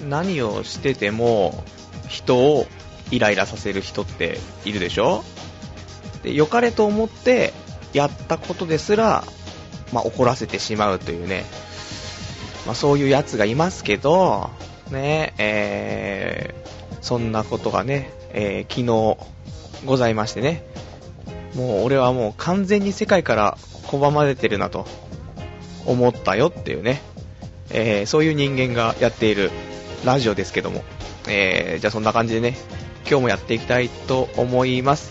何をしてても人をイライラさせる人っているでしょ？で良かれと思ってやったことですら、まあ、怒らせてしまうというね、まあ、そういうやつがいますけど、ね、えー、そんなことがね、えー、昨日ございましてね、もう俺はもう完全に世界から拒まれてるなと思ったよっていうね、えー、そういう人間がやっている。ラジオですけども、えー、じゃあそんな感じでね、今日もやっていきたいと思います。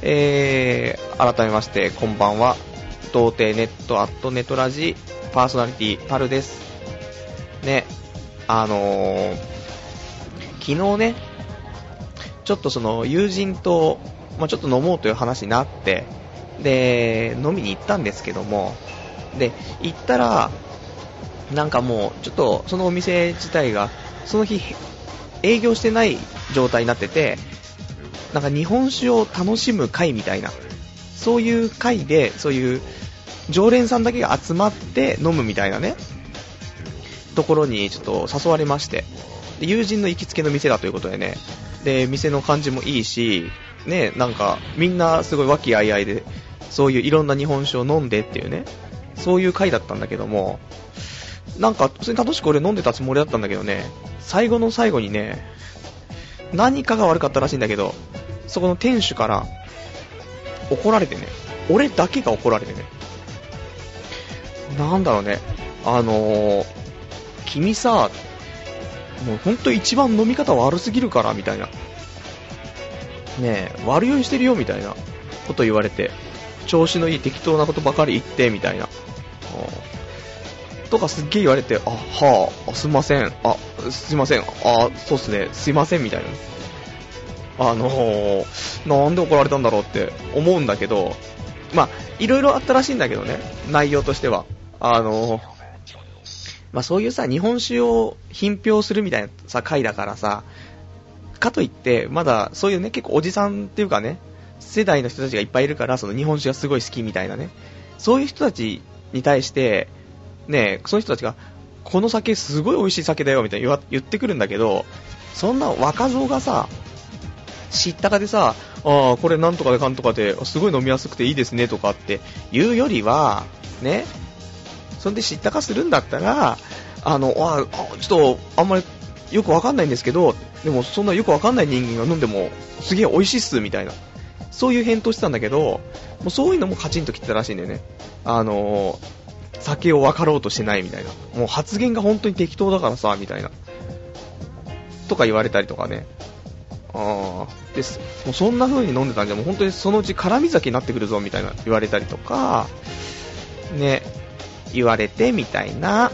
えー、改めましてこんばんは、童貞ネットアットネトラジパーソナリティパルです。ね、あのー、昨日ね、ちょっとその友人と、まあ、ちょっと飲もうという話になって、で、飲みに行ったんですけども、で、行ったら、なんかもう、ちょっとそのお店自体が、その日、営業してない状態になってて、なんか日本酒を楽しむ会みたいな、そういう会で、そういう常連さんだけが集まって飲むみたいなね、ところにちょっと誘われまして、で友人の行きつけの店だということでね、で、店の感じもいいし、ね、なんかみんなすごい和気あいあいで、そういういろんな日本酒を飲んでっていうね、そういう回だったんだけども、なんか普通に楽しく俺飲んでたつもりだったんだけどね、最後の最後にね、何かが悪かったらしいんだけど、そこの店主から怒られてね、俺だけが怒られてね、なんだろうね、あのー、君さ、もうほんと一番飲み方悪すぎるから、みたいな。ねえ、悪酔いしてるよ、みたいなこと言われて、調子のいい適当なことばかり言って、みたいな。とかすっげえ言われて、あ、はあ、すいません、あ、すいません、あ、そうっすね、すいません、みたいな。あのー、なんで怒られたんだろうって思うんだけど、まあ、いろいろあったらしいんだけどね、内容としては。あのー、まあそういうさ、日本酒を品評するみたいなさ、回だからさ、かといって、まだそういうね、結構おじさんっていうかね、世代の人たちがいっぱいいるから、その日本酒がすごい好きみたいなね、そういう人たちに対して、ね、その人たちが、この酒すごい美味しい酒だよみたいな言ってくるんだけど、そんな若造がさ、知ったかでさ、ああ、これなんとかでかんとかで、すごい飲みやすくていいですねとかって言うよりは、ね、そんで知ったかするんだったら、あの、あちょっと、あんまりよくわかんないんですけど、でもそんなよくわかんない人間が飲んでも、すげえ美味しいっす、みたいな。そういう返答してたんだけど、もうそういうのもカチンときてたらしいんだよね。あの酒を分かろうとしてないみたいな。もう発言が本当に適当だからさ、みたいな。とか言われたりとかね。ああ、です。もうそんな風に飲んでたんじゃ、もう本当にそのうち辛み酒になってくるぞ、みたいな言われたりとか、ね、言われて、みたいな。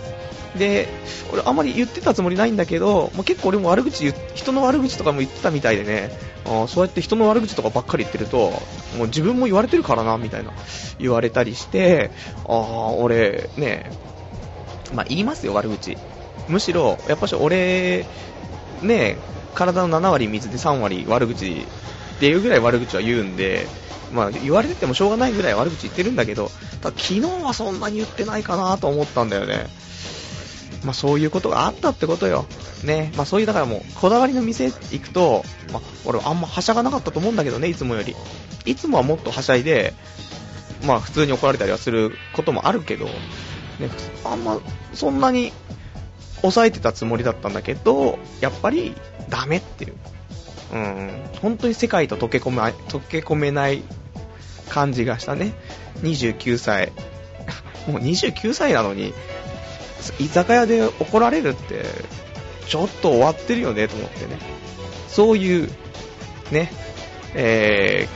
で、俺あんまり言ってたつもりないんだけど、もう結構俺も悪口言人の悪口とかも言ってたみたいでね、あそうやって人の悪口とかばっかり言ってると、もう自分も言われてるからな、みたいな言われたりして、ああ、俺、ね、まあ言いますよ、悪口。むしろ、やっぱし俺、ね、体の7割水で3割悪口っていうぐらい悪口は言うんで、まあ言われててもしょうがないぐらい悪口言ってるんだけど、ただ昨日はそんなに言ってないかなと思ったんだよね。まあ、そういうことがあったってことよ。ね。まあ、そういう、だからもう、こだわりの店行くと、まあ、俺あんまはしゃがなかったと思うんだけどね、いつもより。いつもはもっとはしゃいで、まあ、普通に怒られたりはすることもあるけど、ね、あんま、そんなに、抑えてたつもりだったんだけど、やっぱり、ダメっていう。うん、本当に世界と溶け込め溶け込めない感じがしたね。29歳。もう29歳なのに、居酒屋で怒られるって、ちょっと終わってるよねと思ってね。そういう、ね、え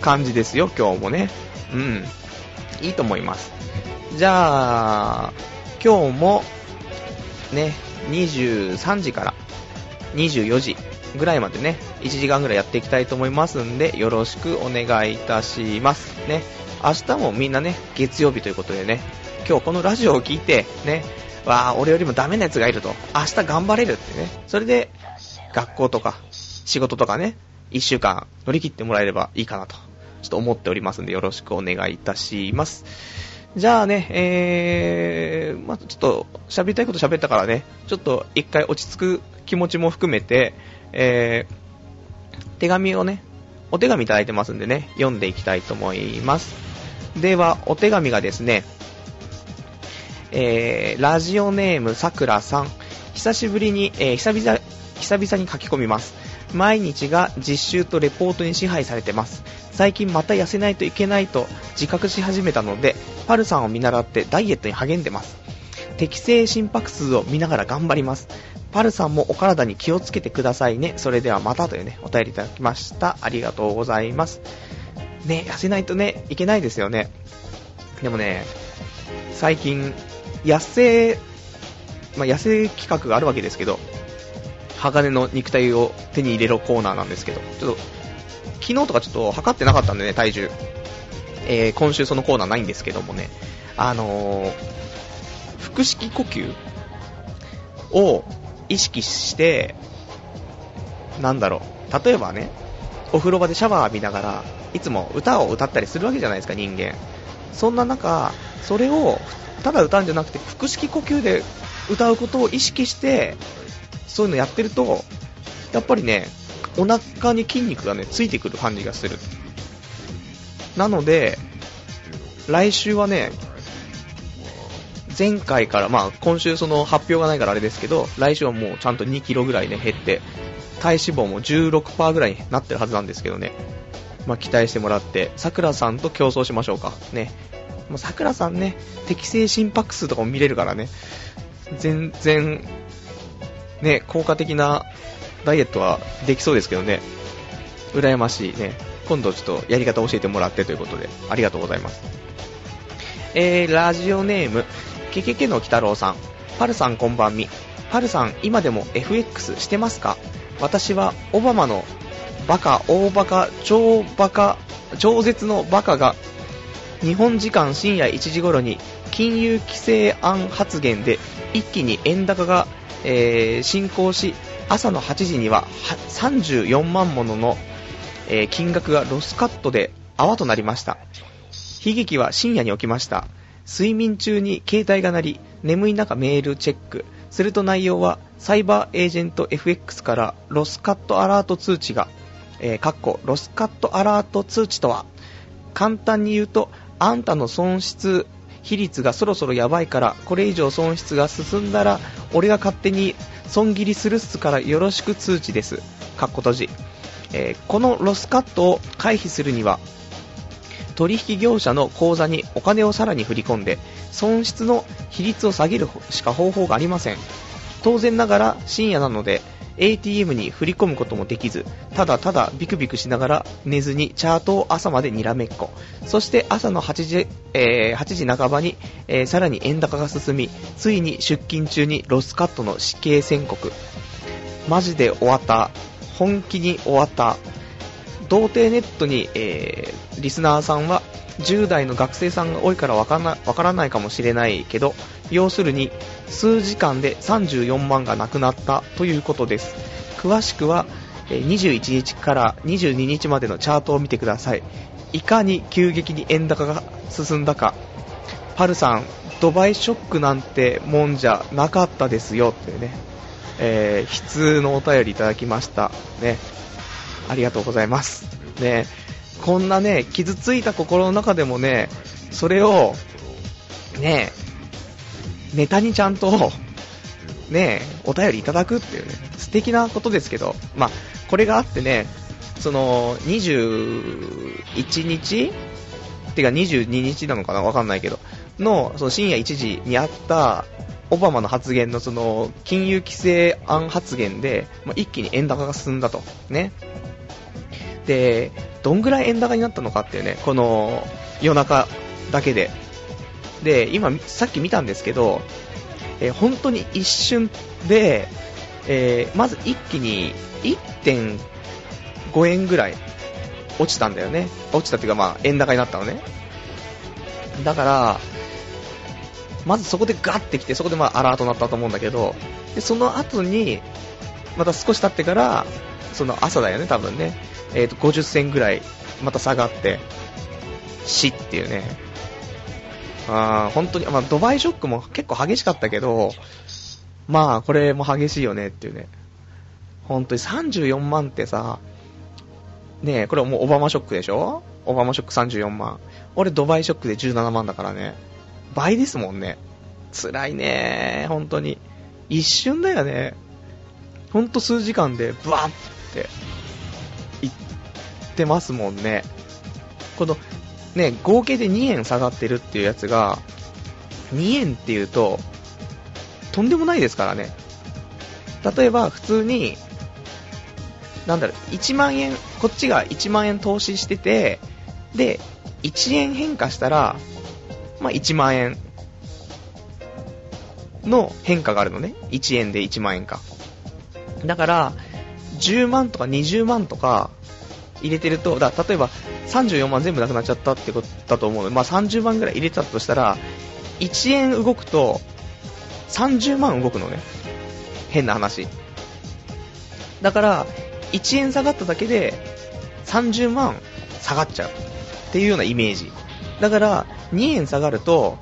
ー、感じですよ、今日もね。うん。いいと思います。じゃあ、今日も、ね、23時から24時ぐらいまでね、1時間ぐらいやっていきたいと思いますんで、よろしくお願いいたします。ね、明日もみんなね、月曜日ということでね、今日このラジオを聞いて、ね、わあ、俺よりもダメな奴がいると、明日頑張れるってね、それで、学校とか、仕事とかね、一週間乗り切ってもらえればいいかなと、ちょっと思っておりますんで、よろしくお願いいたします。じゃあね、えー、まあ、ちょっと喋りたいこと喋ったからね、ちょっと一回落ち着く気持ちも含めて、えー、手紙をね、お手紙いただいてますんでね、読んでいきたいと思います。では、お手紙がですね、えー、ラジオネームさくらさん、久しぶりに、えー、久々、久々に書き込みます。毎日が実習とレポートに支配されてます。最近また痩せないといけないと自覚し始めたので、パルさんを見習ってダイエットに励んでます。適正心拍数を見ながら頑張ります。パルさんもお体に気をつけてくださいね。それではまたというね、お便りいただきました。ありがとうございます。ね、痩せないとね、いけないですよね。でもね、最近、痩せ、まあ、痩せ企画があるわけですけど、鋼の肉体を手に入れろコーナーなんですけど、ちょっと、昨日とかちょっと測ってなかったんでね、体重。えー、今週そのコーナーないんですけどもね、あのー、腹式呼吸を意識して、なんだろう、例えばね、お風呂場でシャワー浴びながら、いつも歌を歌ったりするわけじゃないですか、人間。そんな中、それを、ただ歌うんじゃなくて、腹式呼吸で歌うことを意識して、そういうのやってると、やっぱりね、お腹に筋肉がね、ついてくる感じがする。なので、来週はね、前回から、まあ今週その発表がないからあれですけど、来週はもうちゃんと2キロぐらいね、減って、体脂肪も16%ぐらいになってるはずなんですけどね。まあ期待してもらって、桜さんと競争しましょうか。ね。もう桜さんね、適正心拍数とかも見れるからね、全然ね、効果的なダイエットはできそうですけどね、羨ましいね。今度ちょっとやり方教えてもらってということで、ありがとうございます。えー、ラジオネーム、けけけの鬼太郎さん。パルさんこんばんみ。パルさん、今でも FX してますか？私はオバマのバカ、大バカ、超バカ、超絶のバカが日本時間深夜1時頃に金融規制案発言で一気に円高がえー、進行し、朝の8時には34万ものの、えー、金額がロスカットで泡となりました。悲劇は深夜に起きました。睡眠中に携帯が鳴り、眠い中メールチェック。すると内容は、サイバーエージェント FX からロスカットアラート通知が、えー、ロスカットアラート通知とは、簡単に言うと、あんたの損失比率がそろそろやばいから、これ以上損失が進んだら、俺が勝手に損切りするっすからよろしく通知です。かっこ閉じ。えー、このロスカットを回避するには、取引業者の口座にお金をさらに振り込んで、損失の比率を下げるしか方法がありません。当然ながら深夜なので、ATM に振り込むこともできず、ただただビクビクしながら寝ずにチャートを朝までにらめっこ。そして朝の8時、えー、8時半ばに、えー、さらに円高が進み、ついに出勤中にロスカットの死刑宣告。マジで終わった。本気に終わった。童貞ネットに、えー、リスナーさんは10代の学生さんが多いからわかからないかもしれないけど、要するに数時間で34万がなくなったということです。詳しくは21日から22日までのチャートを見てください。いかに急激に円高が進んだか。パルさんドバイショックなんてもんじゃなかったですよってね、えー、悲痛のお便りいただきましたね。ありがとうございますねこんなね傷ついた心の中でもねそれをねネタにちゃんと、ね、お便りいただくっていうね、素敵なことですけど、まあ、これがあってね、その、21日てか22日なのかなわかんないけど、の、その深夜1時にあったオバマの発言のその金融規制案発言で、まあ、一気に円高が進んだと。ね。で、どんぐらい円高になったのかっていうね、この夜中だけで。で、今、さっき見たんですけど、えー、本当に一瞬で、えー、まず一気に1.5円ぐらい落ちたんだよね。落ちたっていうか、まあ、円高になったのね。だから、まずそこでガッてきて、そこでまあアラートになったと思うんだけど、でその後に、また少し経ってから、その朝だよね、多分ね、えー、と50銭ぐらいまた下がって、死っていうね、あ本当に、まあ、ドバイショックも結構激しかったけど、まあ、これも激しいよねっていうね。本当に34万ってさ、ねえ、これもうオバマショックでしょ？オバマショック34万。俺ドバイショックで17万だからね。倍ですもんね。辛いね本当に。一瞬だよね。ほんと数時間でブワッってってますもんね。この、ね、合計で2円下がってるっていうやつが、2円っていうと、とんでもないですからね。例えば、普通に、なんだろう、1万円、こっちが1万円投資してて、で、1円変化したら、まあ、1万円の変化があるのね。1円で1万円か。だから、10万とか20万とか入れてると、だ例えば34万全部なくなっちゃったってことだと思うので、まあ、30万ぐらい入れてたとしたら、1円動くと30万動くのね。変な話。だから、1円下がっただけで30万下がっちゃうっていうようなイメージ。だから、2円下がると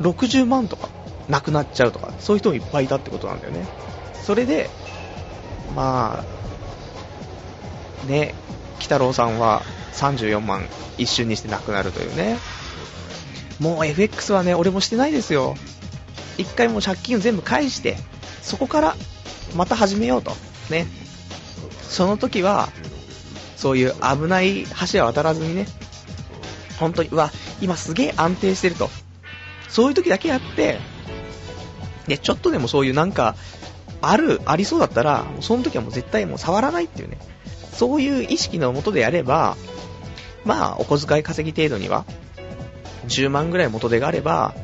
60万とかなくなっちゃうとか、そういう人もいっぱいいたってことなんだよね。それで、まあ、ね、北郎さんは34万一瞬にしてなくなるというね。もう FX はね、俺もしてないですよ。一回もう借金を全部返して、そこからまた始めようと。ね。その時は、そういう危ない橋は渡らずにね、本当に、うわ、今すげえ安定してると。そういう時だけやって、で、ちょっとでもそういうなんか、ある、ありそうだったら、その時はもう絶対もう触らないっていうね。そういう意識のもとでやれば、まあ、お小遣い稼ぎ程度には、10万ぐらい元手があれば、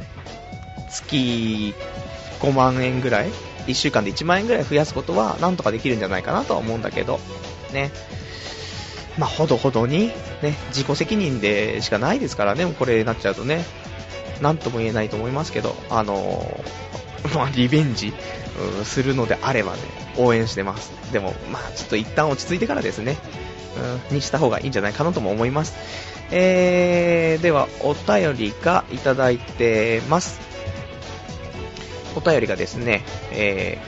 月5万円ぐらい、1週間で1万円ぐらい増やすことは、なんとかできるんじゃないかなとは思うんだけど、ね。まあ、ほどほどに、ね、自己責任でしかないですからね、これになっちゃうとね、なんとも言えないと思いますけど、あのー、まあ、リベンジ、するのであればね、応援してます。でも、まあ、ちょっと一旦落ち着いてからですね、うん、にした方がいいんじゃないかなとも思います。えー、では、お便りがいただいてます。お便りがですね、え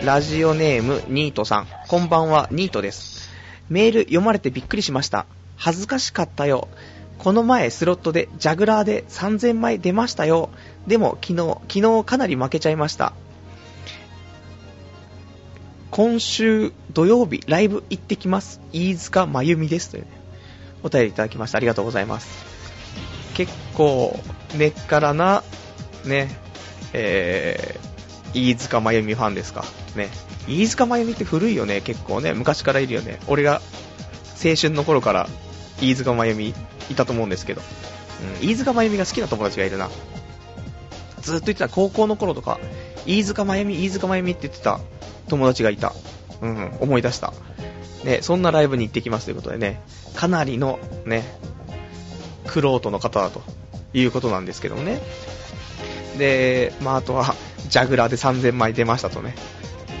ー、ラジオネームニートさん。こんばんは、ニートです。メール読まれてびっくりしました。恥ずかしかったよ。この前スロットでジャグラーで3000枚出ましたよ。でも昨日、昨日かなり負けちゃいました。今週土曜日ライブ行ってきます。飯塚真由美です。というね、お便りいただきました。ありがとうございます。結構、根っからな、ね、えー、飯塚真由美ファンですか？ね。飯塚真由美って古いよね、結構ね。昔からいるよね。俺が青春の頃から飯塚真由美いたと思うんですけど。うん、飯塚真由美が好きな友達がいるな。ずっと言ってた高校の頃とか、飯塚真由美、飯塚真由美って言ってた友達がいた。うん、思い出した。ね、そんなライブに行ってきますということでね、かなりのね、クロートの方だということなんですけどもね。で、まあ、あとは、ジャグラーで3000枚出ましたとね。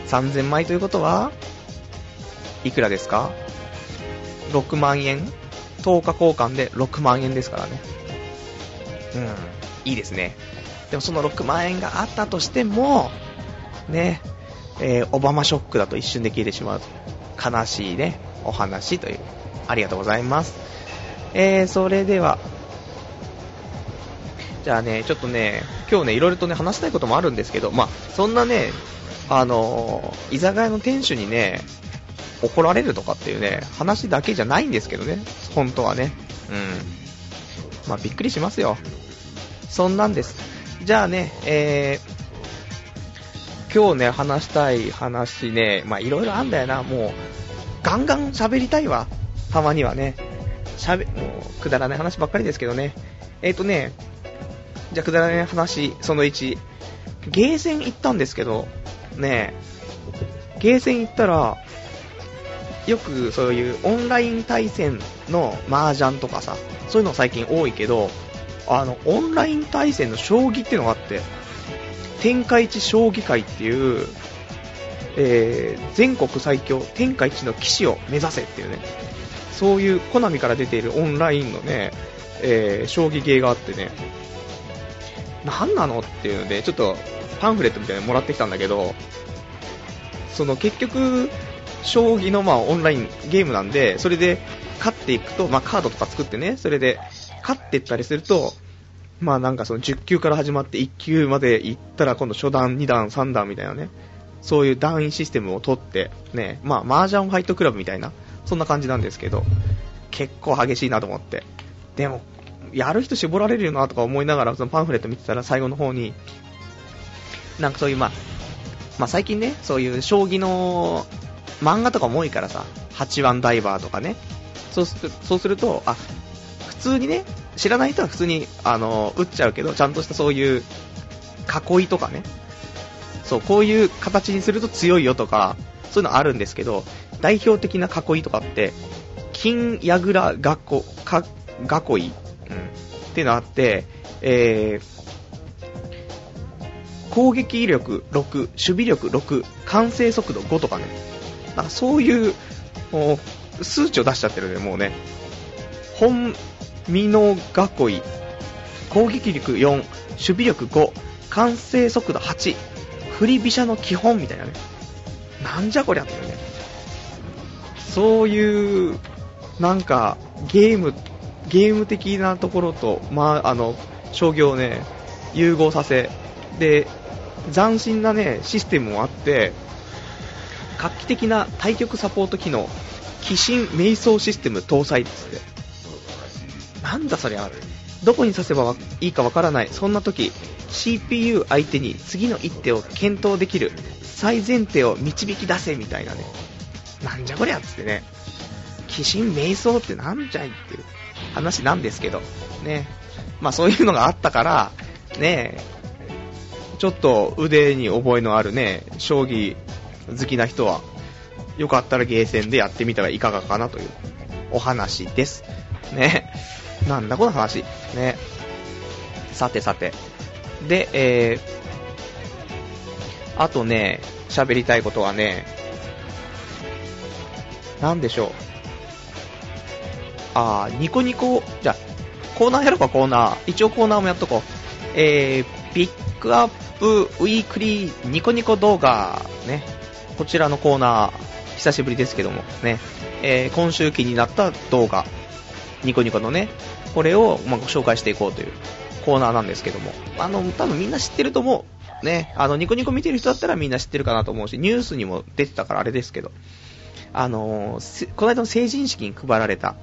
3000枚ということは、いくらですか ?6 万円 ?10 日交換で6万円ですからね。うん、いいですね。でもその6万円があったとしても、ね、えー、オバマショックだと一瞬で消えてしまう。悲しいね、お話という。ありがとうございます。えー、それでは、じゃあね、ちょっとね、今日ね、いろいろとね、話したいこともあるんですけど、まあ、そんなね、あのー、居酒屋の店主にね、怒られるとかっていうね、話だけじゃないんですけどね、本当はね。うん。まあ、びっくりしますよ。そんなんです。じゃあね、えー、今日ね、話したい話ね、まあ、いろいろあんだよな、もう、ガンガン喋りたいわ。たまにはね。喋、もう、くだらない話ばっかりですけどね。えっ、ー、とね、じゃあくだらない話、その1。ゲーセン行ったんですけど、ねゲーセン行ったら、よくそういうオンライン対戦の麻雀とかさ、そういうの最近多いけど、あの、オンライン対戦の将棋っていうのがあって、天下一将棋会っていう、えー、全国最強天下一の棋士を目指せっていうね、そういうコナミから出ているオンラインのね、えー、将棋ゲーがあってね、何なのっていうので、ちょっとパンフレットみたいなのもらってきたんだけど、その結局、将棋のまあオンラインゲームなんで、それで勝っていくと、まあカードとか作ってね、それで勝ってったりすると、まあなんかその10級から始まって1級まで行ったら今度初段、2段、3段みたいなね、そういう段位システムを取って、ね、まあ麻雀ファイトクラブみたいな、そんな感じなんですけど、結構激しいなと思って。でも、やる人絞られるよなとか思いながら、そのパンフレット見てたら最後の方に、なんかそういうまあ、まあ最近ね、そういう将棋の漫画とかも多いからさ、8番ダイバーとかね、そうするそうすると、あ、通にね、知らない人は普通に、あの、打っちゃうけど、ちゃんとしたそういう囲いとかね、そう、こういう形にすると強いよとか、そういうのあるんですけど、代表的な囲いとかって、金矢倉囲、か囲い、うん、っていうのあって、えー、攻撃力6、守備力6、完成速度5とかね、なんかそういう、もう、数値を出しちゃってるね、もうね。本、美濃囲い、攻撃力4、守備力5、完成速度8、振り飛車の基本みたいなね。なんじゃこりゃってね。そういう、なんか、ゲーム、ゲーム的なところと、まあ、あの、商業をね、融合させ、で、斬新なね、システムもあって、画期的な対局サポート機能、鬼神瞑想システム搭載っつって。なんだそりゃ、どこに刺せばいいかわからない。そんな時、CPU 相手に次の一手を検討できる最前提を導き出せみたいなね。なんじゃこりゃっつってね。鬼神瞑想ってなんじゃいっていう話なんですけど。ね。まあそういうのがあったから、ねちょっと腕に覚えのあるね、将棋好きな人は、よかったらゲーセンでやってみたらいかがかなというお話です。ね。なんだこの話。ね。さてさて。で、えー、あとね、喋りたいことはね、なんでしょう。あー、ニコニコ、じゃコーナーやろうか、コーナー。一応コーナーもやっとこう。えー、ピックアップウィークリーニコニコ動画、ね。こちらのコーナー、久しぶりですけども、ね。えー、今週気になった動画、ニコニコのね、これを、まあ、ご紹介していこうというコーナーなんですけども、あの、多分みんな知ってると思う。ね、あの、ニコニコ見てる人だったらみんな知ってるかなと思うし、ニュースにも出てたからあれですけど、あのー、この間の成人式に配られた、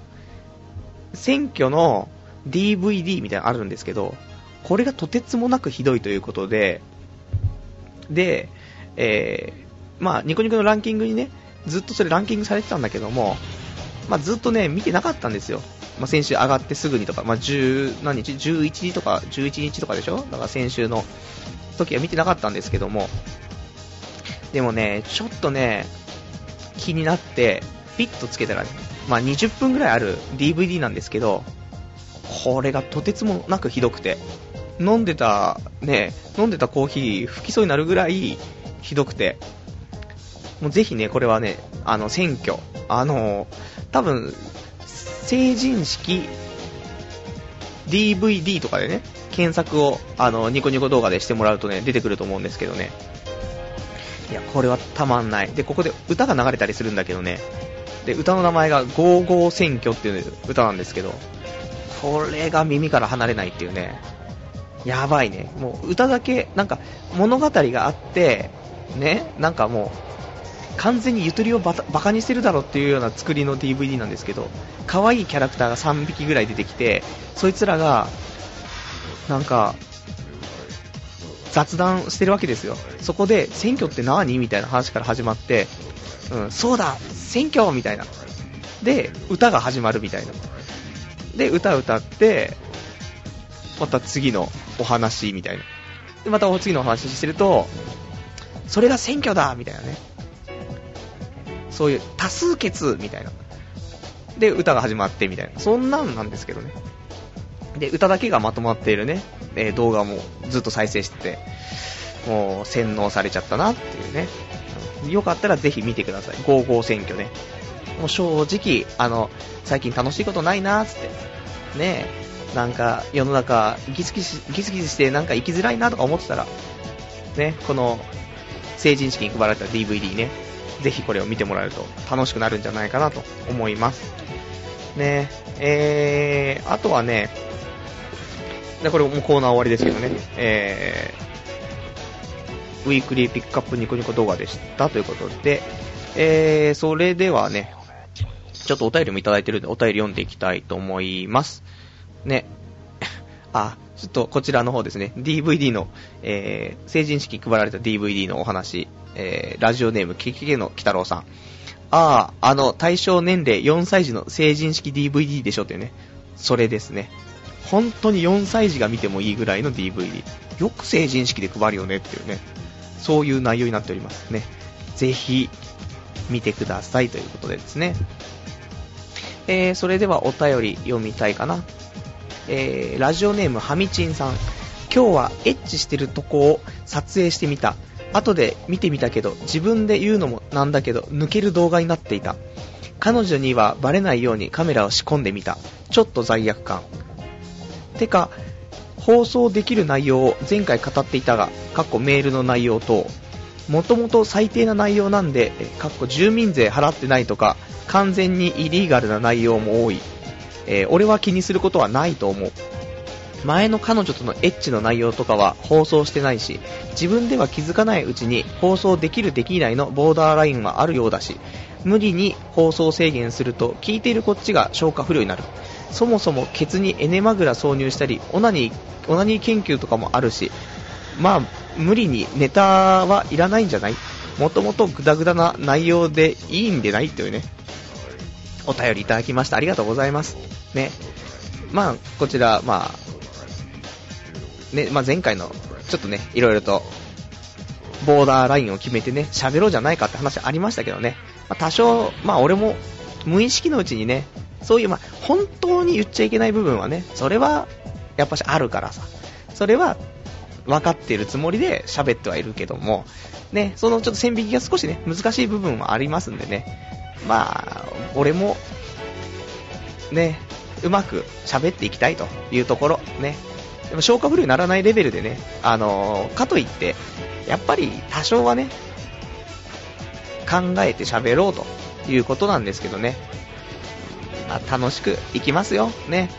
選挙の DVD みたいなのあるんですけど、これがとてつもなくひどいということで、で、えー、まあ、ニコニコのランキングにね、ずっとそれランキングされてたんだけども、まあ、ずっとね、見てなかったんですよ。まあ、先週上がってすぐにとか、まあ、10何日 ?11 日とか、11日とかでしょ？だから先週の時は見てなかったんですけども、でもね、ちょっとね、気になって、ピッとつけたらね、まあ、20分ぐらいある DVD なんですけど、これがとてつもなくひどくて、飲んでた、ね、飲んでたコーヒー吹きそうになるぐらいひどくて、もうぜひね、これはね、あの、選挙、あの、多分、成人式 DVD とかでね、検索を、あの、ニコニコ動画でしてもらうとね、出てくると思うんですけどね。いや、これはたまんない。で、ここで歌が流れたりするんだけどね。で、歌の名前が55選挙っていう歌なんですけど、これが耳から離れないっていうね。やばいね。もう歌だけ、なんか物語があって、ね、なんかもう、完全にゆとりをバカにしてるだろっていうような作りの DVD なんですけど、可愛いキャラクターが3匹ぐらい出てきて、そいつらが、なんか、雑談してるわけですよ。そこで、選挙って何？みたいな話から始まって、うん、そうだ選挙みたいな。で、歌が始まるみたいな。で、歌歌って、また次のお話みたいな。で、また次のお話してると、それが選挙だみたいなね。そういう多数決みたいな。で、歌が始まってみたいな。そんなんなんですけどね。で、歌だけがまとまっているね、えー、動画もずっと再生してて、もう洗脳されちゃったなっていうね。よかったらぜひ見てください。55選挙ね。もう正直、あの、最近楽しいことないなーつって。ねなんか世の中ギスギスギスギスしてなんか生きづらいなとか思ってたら、ね、この成人式に配られた DVD ね、ぜひこれを見てもらえると楽しくなるんじゃないかなと思います。ね、えー、あとはね、でこれもコーナー終わりですけどね、えー、ウィークリーピックアップニコニコ動画でしたということで、えー、それではね、ちょっとお便りもいただいてるんで、お便り読んでいきたいと思います。ね。あ、ちょっとこちらの方ですね、DVD の、えー、成人式配られた DVD のお話、えー、ラジオネーム、ケケケの北郎さん。ああ、あの、対象年齢4歳児の成人式 DVD でしょってね。それですね。本当に4歳児が見てもいいぐらいの DVD。よく成人式で配るよねっていうね。そういう内容になっておりますね。ぜひ、見てくださいということでですね。えー、それではお便り読みたいかな。えー、ラジオネームはみちんさん。今日はエッチしてるとこを撮影してみた。後で見てみたけど、自分で言うのもなんだけど、抜ける動画になっていた。彼女にはバレないようにカメラを仕込んでみた。ちょっと罪悪感。てか、放送できる内容を前回語っていたが、かっこメールの内容と、もともと最低な内容なんで、かっこ住民税払ってないとか、完全にイリーガルな内容も多い。えー、俺は気にすることはないと思う。前の彼女とのエッチの内容とかは放送してないし、自分では気づかないうちに放送できるできないのボーダーラインはあるようだし、無理に放送制限すると聞いているこっちが消化不良になる。そもそもケツにエネマグラ挿入したり、オナニー、オナニー研究とかもあるし、まあ、無理にネタはいらないんじゃない？もともとグダグダな内容でいいんでないっていうね、お便りいただきました。ありがとうございます。ね。まあ、こちら、まあ、ね、まあ前回の、ちょっとね、いろいろと、ボーダーラインを決めてね、喋ろうじゃないかって話ありましたけどね。まあ、多少、まあ俺も、無意識のうちにね、そういう、まあ、本当に言っちゃいけない部分はね、それは、やっぱしあるからさ。それは、分かっているつもりで喋ってはいるけども、ね、そのちょっと線引きが少しね、難しい部分はありますんでね、まあ、俺も、ね、うまく喋っていきたいというところ、ね。でも消化不良にならないレベルでね、あの、かといって、やっぱり多少はね、考えて喋ろうということなんですけどね。まあ、楽しくいきますよ、ね。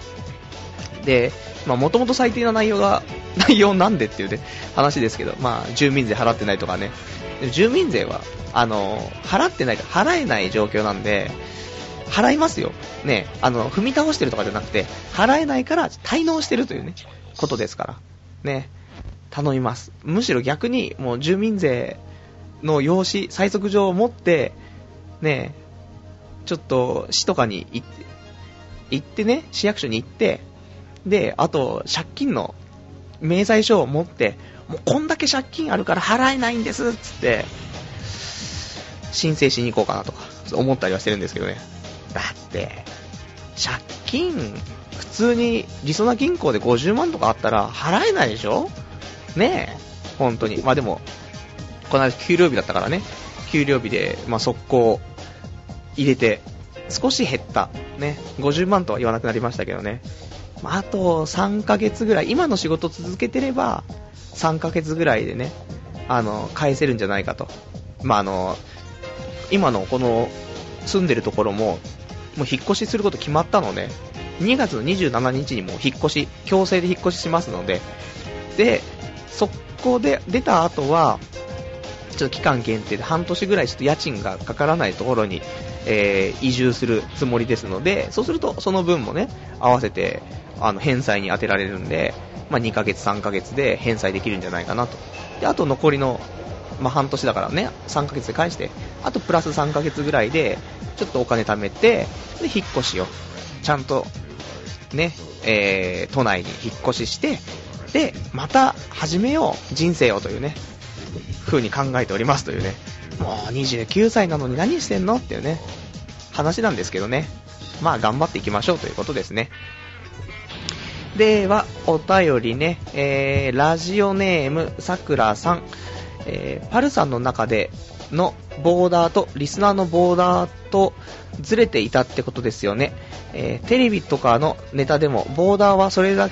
で、まあ、もともと最低な内容が、内容なんでっていうね、話ですけど、まあ、住民税払ってないとかね。住民税は、あの、払ってない払えない状況なんで、払いますよ。ね、あの、踏み倒してるとかじゃなくて、払えないから滞納してるというね、ことですから。ね、頼みます。むしろ逆に、もう住民税の用紙、最速上を持って、ね、ちょっと市とかに行って、行ってね、市役所に行って、で、あと、借金の明細書を持って、もうこんだけ借金あるから払えないんですっつって、申請しに行こうかなとか、思ったりはしてるんですけどね。だって、借金、普通に、りそな銀行で50万とかあったら払えないでしょ？ねえ、本当に。まあでも、この間給料日だったからね、給料日で、まあ速攻入れて、少し減った。ね、50万とは言わなくなりましたけどね。まあ、あと3ヶ月ぐらい、今の仕事続けてれば、3ヶ月ぐらいでね、あの、返せるんじゃないかと。まあ、あの、今のこの住んでるところも、もう引っ越しすること決まったので、2月の27日にも引っ越し、強制で引っ越ししますので、で、そこで出た後は、ちょっと期間限定で半年ぐらいちょっと家賃がかからないところに、えー、移住するつもりですので、そうするとその分もね、合わせて、あの、返済に充てられるんで、まあ、2ヶ月3ヶ月で返済できるんじゃないかなと。で、あと残りのまあ、半年だからね、3ヶ月で返して、あとプラス3ヶ月ぐらいで、ちょっとお金貯めて、で、引っ越しを、ちゃんと、ね、えー、都内に引っ越しして、で、また始めよう、人生をというね、風に考えておりますというね、もう29歳なのに何してんのっていうね、話なんですけどね、まあ頑張っていきましょうということですね。では、お便りね、えー、ラジオネーム、さくらさん。えーパルさんの中でのボーダーとリスナーのボーダーとずれていたってことですよね。えーテレビとかのネタでもボーダーはそれだ、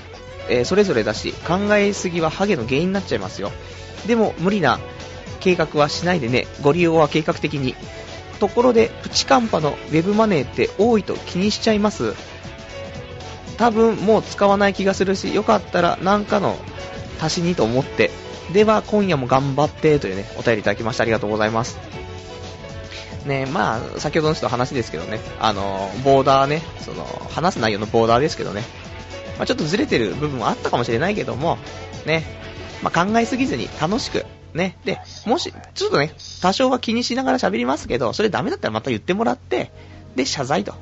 えーそれぞれだし、考えすぎはハゲの原因になっちゃいますよ。でも無理な計画はしないでね。ご利用は計画的に。ところで、プチカンパのウェブマネーって多いと気にしちゃいます。多分もう使わない気がするし、よかったらなんかの足しにと思って。では、今夜も頑張ってというね、お便りいただきましてありがとうございます。ねまあ、先ほどの人の話ですけどね、あの、ボーダーね、その、話す内容のボーダーですけどね、まあ、ちょっとずれてる部分もあったかもしれないけども、ね、まあ、考えすぎずに楽しく、ね、で、もし、ちょっとね、多少は気にしながら喋りますけど、それダメだったらまた言ってもらって、で、謝罪と。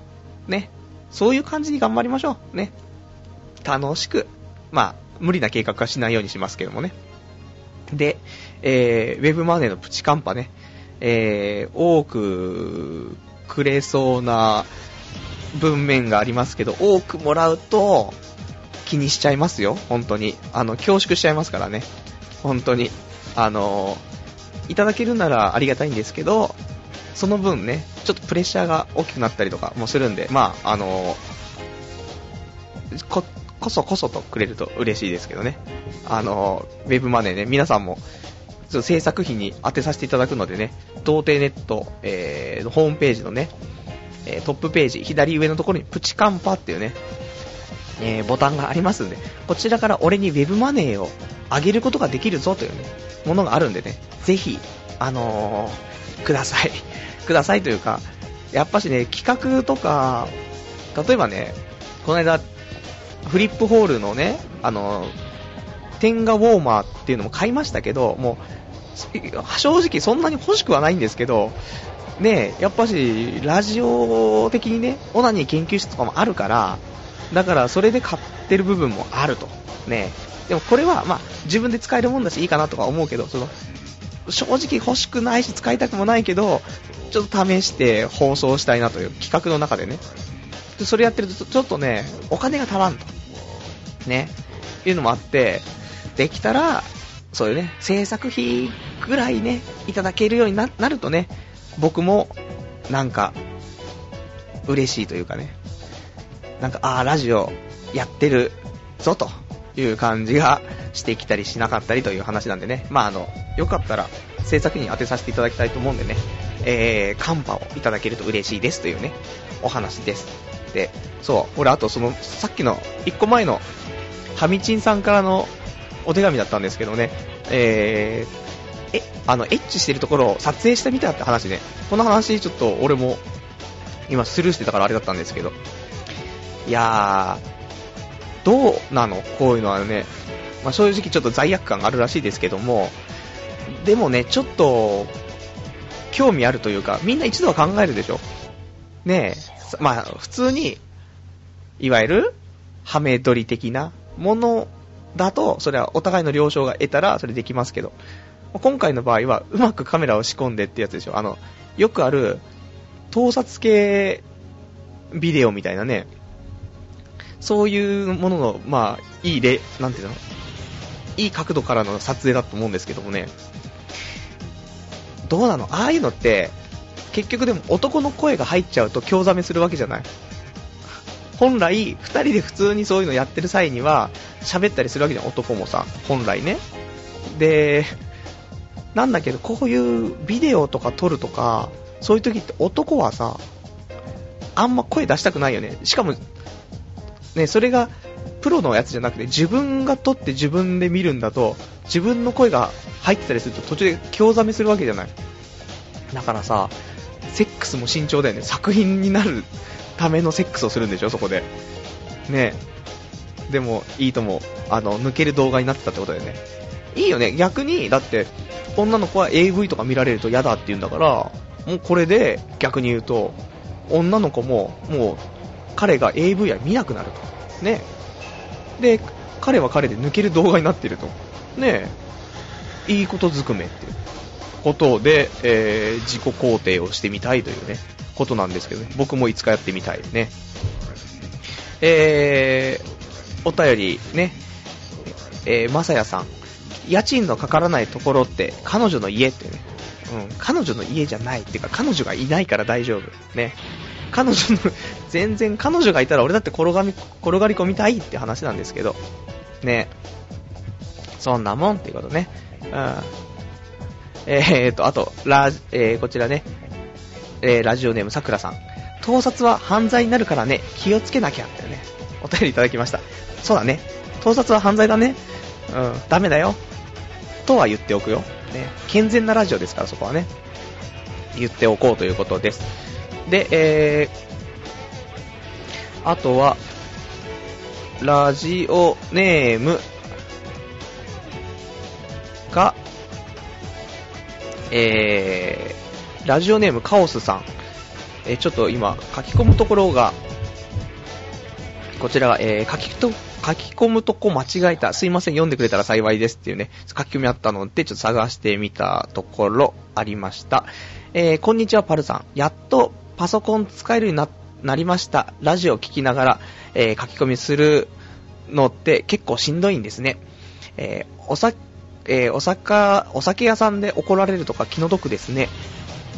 ね、そういう感じに頑張りましょう。ね、楽しく、まあ、無理な計画はしないようにしますけどもね。で、えー、ウェブマネーのプチカンパね、えー、多くくれそうな文面がありますけど、多くもらうと気にしちゃいますよ、本当に。あの、恐縮しちゃいますからね。本当に。あの、いただけるならありがたいんですけど、その分ね、ちょっとプレッシャーが大きくなったりとかもするんで、まあ、あの、こ、こそこそとくれると嬉しいですけどね。あの、ウェブマネーね、皆さんも、ちょっと制作費に当てさせていただくのでね、童貞ネット、えー、ホームページのね、えトップページ、左上のところにプチカンパっていうね、えーボタンがありますんで、こちらから俺にウェブマネーを上げることができるぞというね、ものがあるんでね、ぜひ、あのーください。くださいというか、やっぱしね、企画とか、例えばね、この間、フリップホールのね、あの、天下ウォーマーっていうのも買いましたけど、もう、正直そんなに欲しくはないんですけど、ねやっぱし、ラジオ的にね、オナニー研究室とかもあるから、だからそれで買ってる部分もあると。ねでもこれは、まあ、自分で使えるもんだしいいかなとか思うけど、その、正直欲しくないし使いたくもないけど、ちょっと試して放送したいなという企画の中でね。でそれやってるとちょっとね、お金が足らんと。ね。いうのもあって、できたら、そういうね、制作費ぐらいね、いただけるようにななるとね、僕も、なんか、嬉しいというかね、なんか、ああ、ラジオやってるぞという感じがしてきたりしなかったりという話なんでね、まああの、よかったら制作に当てさせていただきたいと思うんでね、えー、カンパをいただけると嬉しいですというね、お話です。で、そう、俺あとその、さっきの1個前の、ハミチンさんからのお手紙だったんですけどね、えー、え、あの、エッチしてるところを撮影してみたって話ね、この話ちょっと俺も今スルーしてたからあれだったんですけど、いやー、どうなの？こういうのはね、まあ、正直ちょっと罪悪感があるらしいですけども、でもね、ちょっと、興味あるというか、みんな一度は考えるでしょ？ねえ、まあ、普通に、いわゆる、ハメ撮り的なものだと、それはお互いの了承が得たら、それできますけど、今回の場合は、うまくカメラを仕込んでってやつでしょ。あの、よくある、盗撮系ビデオみたいなね、そういうものの、まあ、いい例、なんていうの？いい角度からの撮影だと思うんですけどもね、どうなの？ああいうのって、結局でも男の声が入っちゃうと興ざめするわけじゃない本来、二人で普通にそういうのやってる際には、喋ったりするわけじゃん、男もさ、本来ね。で、なんだけど、こういうビデオとか撮るとか、そういう時って男はさ、あんま声出したくないよね。しかも、ね、それが、プロのやつじゃなくて、自分が撮って自分で見るんだと、自分の声が入ってたりすると途中で興ざめするわけじゃない。だからさ、セックスも慎重だよね。作品になるためのセックスをするんでしょ、そこで。ねでも、いいとも、あの、抜ける動画になってたってことだよね。いいよね、逆に、だって、女の子は AV とか見られると嫌だって言うんだから、もうこれで逆に言うと、女の子も、もう、彼が AV は見なくなると。ねで、彼は彼で抜ける動画になっていると。ねいいことずくめってことで、えー自己肯定をしてみたいというね、ことなんですけどね。僕もいつかやってみたいね。えー、お便りね、えー、まさやさん家賃のかからないところって彼女の家ってね、うん、彼女の家じゃないっていうか彼女がいないから大丈夫。ね。彼女の、全然彼女がいたら俺だって転がみ、転がり込みたいって話なんですけど、ね。そんなもんっていうことね。うん。えーと、あと、ラえー、こちらね、えー、ラジオネームさくらさん。盗撮は犯罪になるからね、気をつけなきゃってね、お便りいただきました。そうだね。盗撮は犯罪だね。うん、ダメだよ。とは言っておくよ。ね。健全なラジオですから、そこはね。言っておこうということです。で、えー、あとは、ラジオネームが、えー、ラジオネームカオスさん。えー、ちょっと今、書き込むところが、こちらが、えー、書きと、書き込むとこ間違えた。すいません、読んでくれたら幸いですっていうね、書き込みあったので、ちょっと探してみたところ、ありました。えー、こんにちは、パルさん。やっとパソコン使えるようにな、なりました。ラジオ聞きながら、えー、書き込みするのって結構しんどいんですね。えー、おさ、えー、お酒、お酒屋さんで怒られるとか気の毒ですね。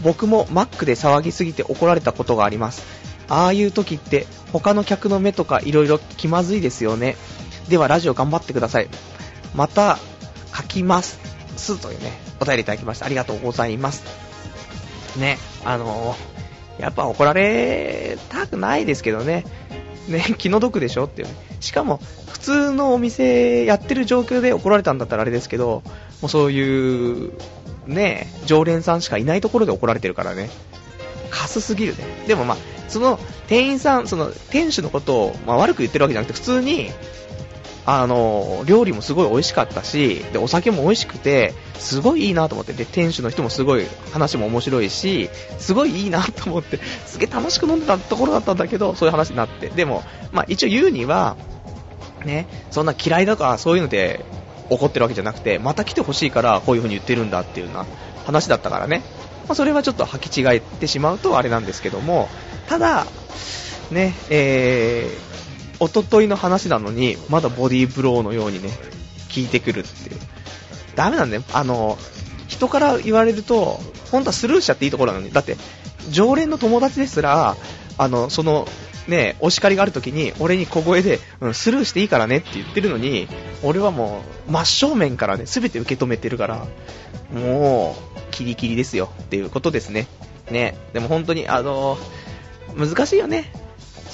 僕もマックで騒ぎすぎて怒られたことがあります。ああいう時って他の客の目とか色々気まずいですよね。ではラジオ頑張ってください。また書きます。すというね、お便りいただきました。ありがとうございます。ね、あのー、やっぱ怒られたくないですけどね。ね、気の毒でしょっていうね。しかも、普通のお店やってる状況で怒られたんだったらあれですけど、もうそういう、ね、常連さんしかいないところで怒られてるからね。カスすぎるね。でもまあ、その店員さん、その店主のことを、まあ、悪く言ってるわけじゃなくて、普通に、あの、料理もすごい美味しかったし、で、お酒も美味しくて、すごいいいなと思って、で、店主の人もすごい話も面白いし、すごいいいなと思って、すげえ楽しく飲んでたところだったんだけど、そういう話になって。でも、まあ一応言うには、ね、そんな嫌いだとかそういうので怒ってるわけじゃなくて、また来てほしいからこういう風に言ってるんだっていうような話だったからね。まあそれはちょっと履き違えてしまうとあれなんですけども、ただ、ね、えー、おとといの話なのに、まだボディーブローのようにね、聞いてくるっていう。ダメなんだよ。あの、人から言われると、本当はスルーしちゃっていいところなのに。だって、常連の友達ですら、あの、その、ね、お叱りがある時に、俺に小声で、うん、スルーしていいからねって言ってるのに、俺はもう、真正面からね、すべて受け止めてるから、もう、キリキリですよっていうことですね。ね、でも本当に、あの難しいよね。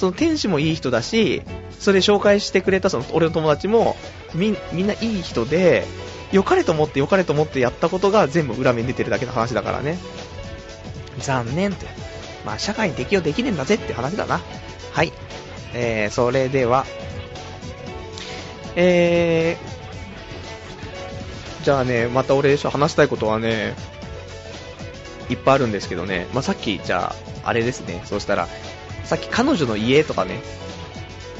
その店主もいい人だし、それ紹介してくれたその俺の友達もみみんないい人で、良かれと思って良かれと思ってやったことが全部裏面に出てるだけの話だからね。残念って。まあ社会に適用できねえんだぜって話だな。はい。えー、それでは、えー、じゃあね、また俺で話したいことはね、いっぱいあるんですけどね、まあ、さっき、じゃあ、あれですね。そうしたら、さっき彼女の家とかね、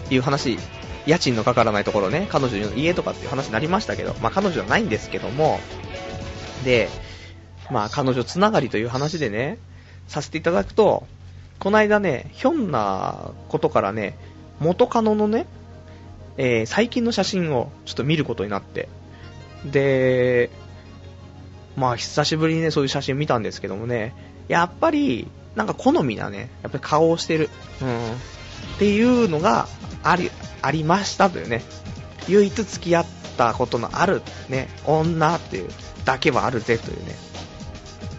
いう話、家賃のかからないところね、彼女の家とかっていう話になりましたけど、まあ彼女はないんですけども、で、まあ彼女つながりという話でね、させていただくと、この間ね、ひょんなことからね、元カノのね、えー、最近の写真をちょっと見ることになって、で、まあ久しぶりにね、そういう写真見たんですけどもね、やっぱり、なんか好みなね、やっぱり顔をしてる。うん。っていうのがあり、ありましたというね。唯一付き合ったことのあるね、女っていうだけはあるぜというね。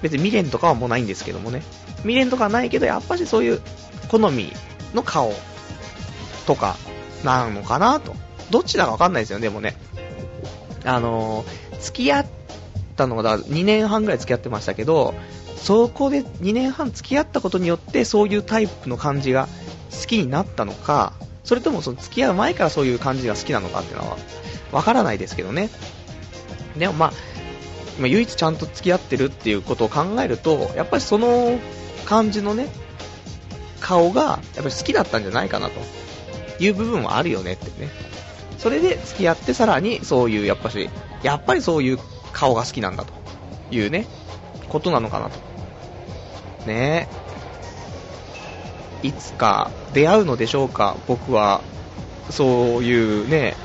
別に未練とかはもうないんですけどもね。未練とかはないけど、やっぱしそういう好みの顔とかなのかなと。どっちだかわかんないですよね、でもね。あのー、付き合ったのが2年半ぐらい付き合ってましたけど、そこで2年半付き合ったことによってそういうタイプの感じが好きになったのか、それともその付き合う前からそういう感じが好きなのかっていうのはわからないですけどね。でもまあ、ま唯一ちゃんと付き合ってるっていうことを考えると、やっぱりその感じのね、顔がやっぱり好きだったんじゃないかなという部分はあるよねってね。それで付き合ってさらにそういうやっぱし、やっぱりそういう顔が好きなんだというね、ことなのかなと。ねいつか出会うのでしょうか、僕は、そういうね、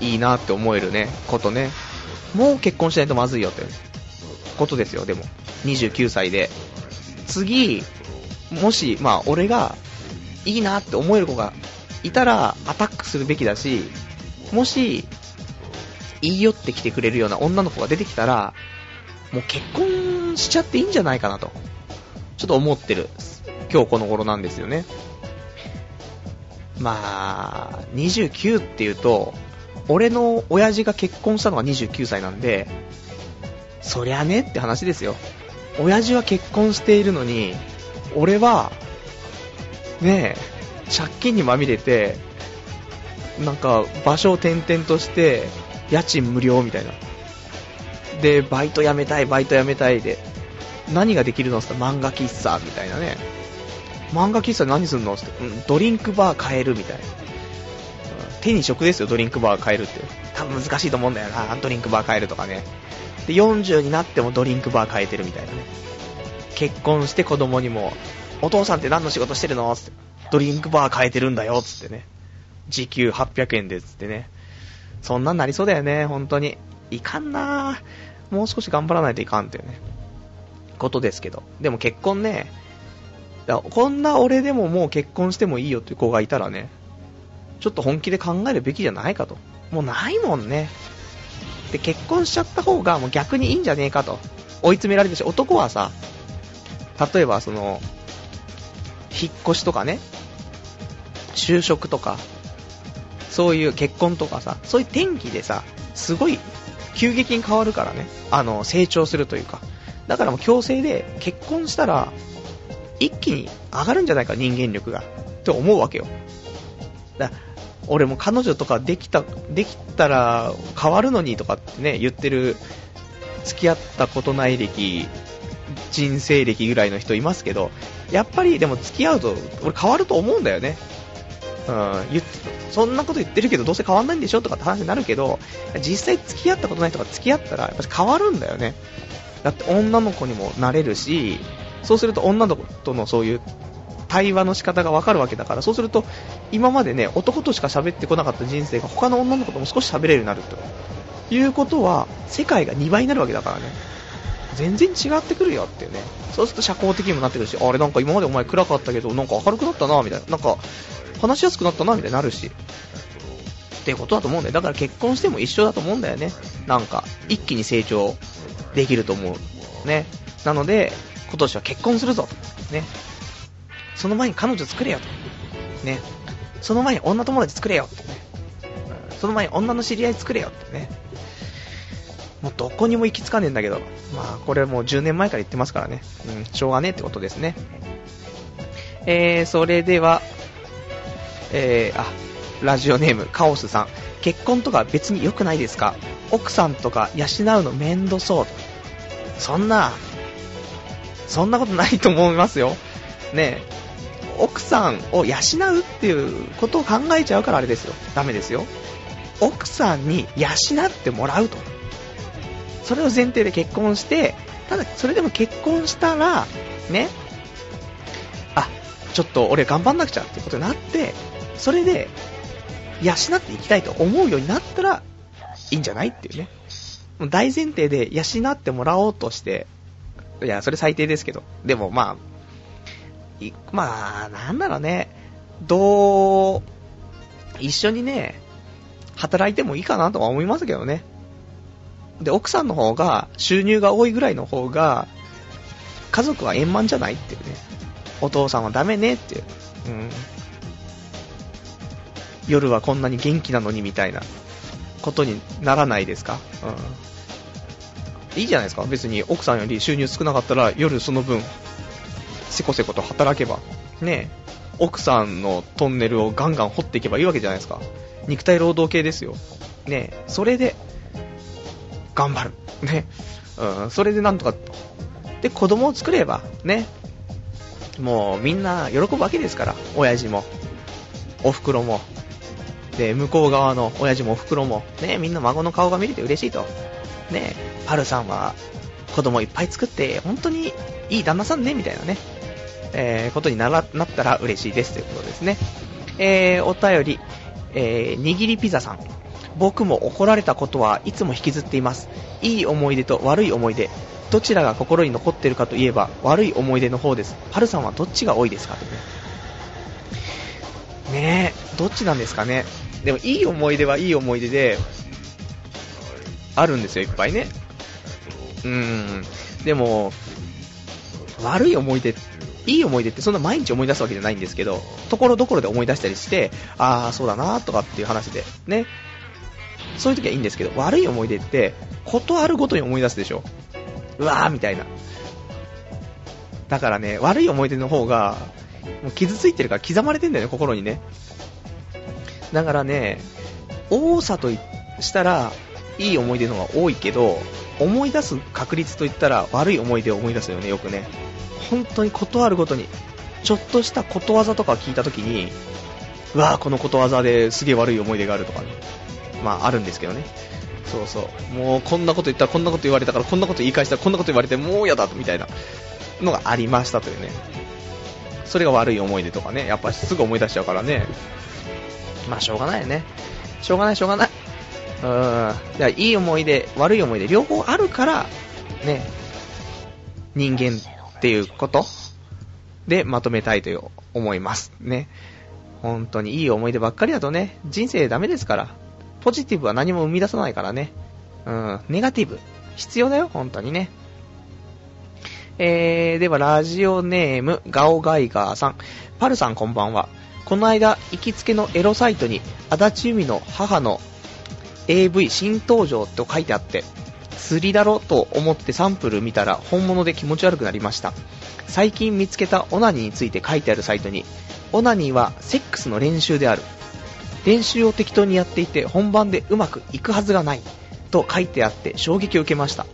いいなって思えるね、ことね。もう結婚しないとまずいよってことですよ、でも。29歳で。次、もし、まあ、俺が、いいなって思える子がいたら、アタックするべきだし、もし、言い寄ってきてくれるような女の子が出てきたら、もう結婚しちゃっていいんじゃないかなと、ちょっと思ってる、今日この頃なんですよね。まあ、29っていうと、俺の親父が結婚したのが29歳なんで、そりゃねって話ですよ。親父は結婚しているのに、俺は、ねえ、借金にまみれて、なんか場所を転々として、家賃無料みたいな。で、バイト辞めたい、バイト辞めたいで、何ができるのって漫画喫茶みたいなね。漫画喫茶何すんのって、うん、ドリンクバー買えるみたいな。手に職ですよ、ドリンクバー買えるって。多分難しいと思うんだよな、ドリンクバー買えるとかね。で、40になってもドリンクバー買えてるみたいなね。結婚して子供にも、お父さんって何の仕事してるのって。ドリンクバー買えてるんだよ、つってね。時給800円で、つってね。そんなんなりそうだよね、本当に。いかんなもう少し頑張らないといかんってね。ことですけど。でも結婚ね、だこんな俺でももう結婚してもいいよっていう子がいたらね、ちょっと本気で考えるべきじゃないかと。もうないもんね。で、結婚しちゃった方がもう逆にいいんじゃねえかと。追い詰められるし、男はさ、例えばその、引っ越しとかね、就職とか、そういう結婚とかさ、そういう天気でさ、すごい急激に変わるからね、あの、成長するというか。だからもう強制で結婚したら、一気に上がるんじゃないか、人間力が。って思うわけよ。だ俺も彼女とかできた、できたら変わるのにとかってね、言ってる、付き合ったことない歴、人生歴ぐらいの人いますけど、やっぱりでも付き合うと、俺変わると思うんだよね。うん、そんなこと言ってるけどどうせ変わんないんでしょとかって話になるけど、実際付き合ったことない人が付き合ったら、やっぱ変わるんだよね。だって女の子にもなれるし、そうすると女の子とのそういう対話の仕方がわかるわけだから、そうすると今までね、男としか喋ってこなかった人生が他の女の子とも少し喋れるようになるということは、世界が2倍になるわけだからね。全然違ってくるよっていうね。そうすると社交的にもなってくるし、あれなんか今までお前暗かったけど、なんか明るくなったな、みたいな。なんか、話しやすくなったな、みたいになるし。っていうことだと思うんだよ。だから結婚しても一緒だと思うんだよね。なんか、一気に成長できると思う。ね。なので、今年は結婚するぞ。ね。その前に彼女作れよ。ね。その前に女友達作れよね。その前に女の知り合い作れよってね。もうどこにも行き着かねえんだけど。まあ、これもう10年前から言ってますからね。うん、しょうがねえってことですね。えー、それでは、えー、あ、ラジオネーム、カオスさん。結婚とか別に良くないですか？奥さんとか養うの面倒そう。そんな、そんなことないと思いますよ。ね奥さんを養うっていうことを考えちゃうからあれですよ。ダメですよ。奥さんに養ってもらうと。それを前提で結婚して、ただそれでも結婚したら、ね、あ、ちょっと俺頑張んなくちゃってことになって、それで養っていきたいと思うようになったらいいんじゃないっていうね。大前提で養ってもらおうとして、いや、それ最低ですけど、でもまあ、まあ、なんだろうね、どう、一緒にね、働いてもいいかなとは思いますけどね。で、奥さんの方が、収入が多いぐらいの方が、家族は円満じゃないっていうね。お父さんはダメねっていう。うん。夜はこんなに元気なのにみたいなことにならないですか？うん。いいじゃないですか。別に奥さんより収入少なかったら夜その分、せこせこと働けば、ね奥さんのトンネルをガンガン掘っていけばいいわけじゃないですか。肉体労働系ですよ。ねそれで、頑張る。ね。うん、それでなんとか、で、子供を作れば、ね。もうみんな喜ぶわけですから、親父も、お袋も、で、向こう側の親父もお袋も、ね、みんな孫の顔が見れて嬉しいと。ね、パルさんは子供いっぱい作って、本当にいい旦那さんね、みたいなね、えー、ことにならなったら嬉しいですということですね。えー、お便り、えー、握りピザさん。僕も怒られたことはいつも引きずっています。いい思い出と悪い思い出。どちらが心に残っているかといえば悪い思い出の方です。パルさんはどっちが多いですかとね。ねえ、どっちなんですかね。でもいい思い出はいい思い出で、あるんですよ、いっぱいね。うん。でも、悪い思い出、いい思い出ってそんな毎日思い出すわけじゃないんですけど、ところどころで思い出したりして、ああ、そうだなとかっていう話で、ね。そういう時はいいんですけど、悪い思い出って、ことあるごとに思い出すでしょ。うわーみたいな。だからね、悪い思い出の方が、もう傷ついてるから刻まれてんだよね、心にね。だからね、多さとしたら、いい思い出の方が多いけど、思い出す確率といったら悪い思い出を思い出すよね、よくね。本当にことあるごとに、ちょっとしたことわざとか聞いたときに、うわーこのことわざですげえ悪い思い出があるとかね。まああるんですけどね。そうそう。もうこんなこと言ったらこんなこと言われたからこんなこと言い返したらこんなこと言われてもうやだみたいなのがありましたというね。それが悪い思い出とかね。やっぱすぐ思い出しちゃうからね。まあしょうがないよね。しょうがないしょうがない。うーん。だいい思い出、悪い思い出両方あるから、ね。人間っていうことでまとめたいと思います。ね。本当にいい思い出ばっかりだとね、人生ダメですから。ポジティブは何も生み出さないからね。うん、ネガティブ。必要だよ、本当にね。えー、では、ラジオネーム、ガオガイガーさん。パルさんこんばんは。この間、行きつけのエロサイトに、足立由美の母の AV 新登場と書いてあって、釣りだろと思ってサンプル見たら本物で気持ち悪くなりました。最近見つけたオナニーについて書いてあるサイトに、オナニーはセックスの練習である。練習を適当にやっていて本番でうまくいくはずがない。と書いてあって衝撃を受けました。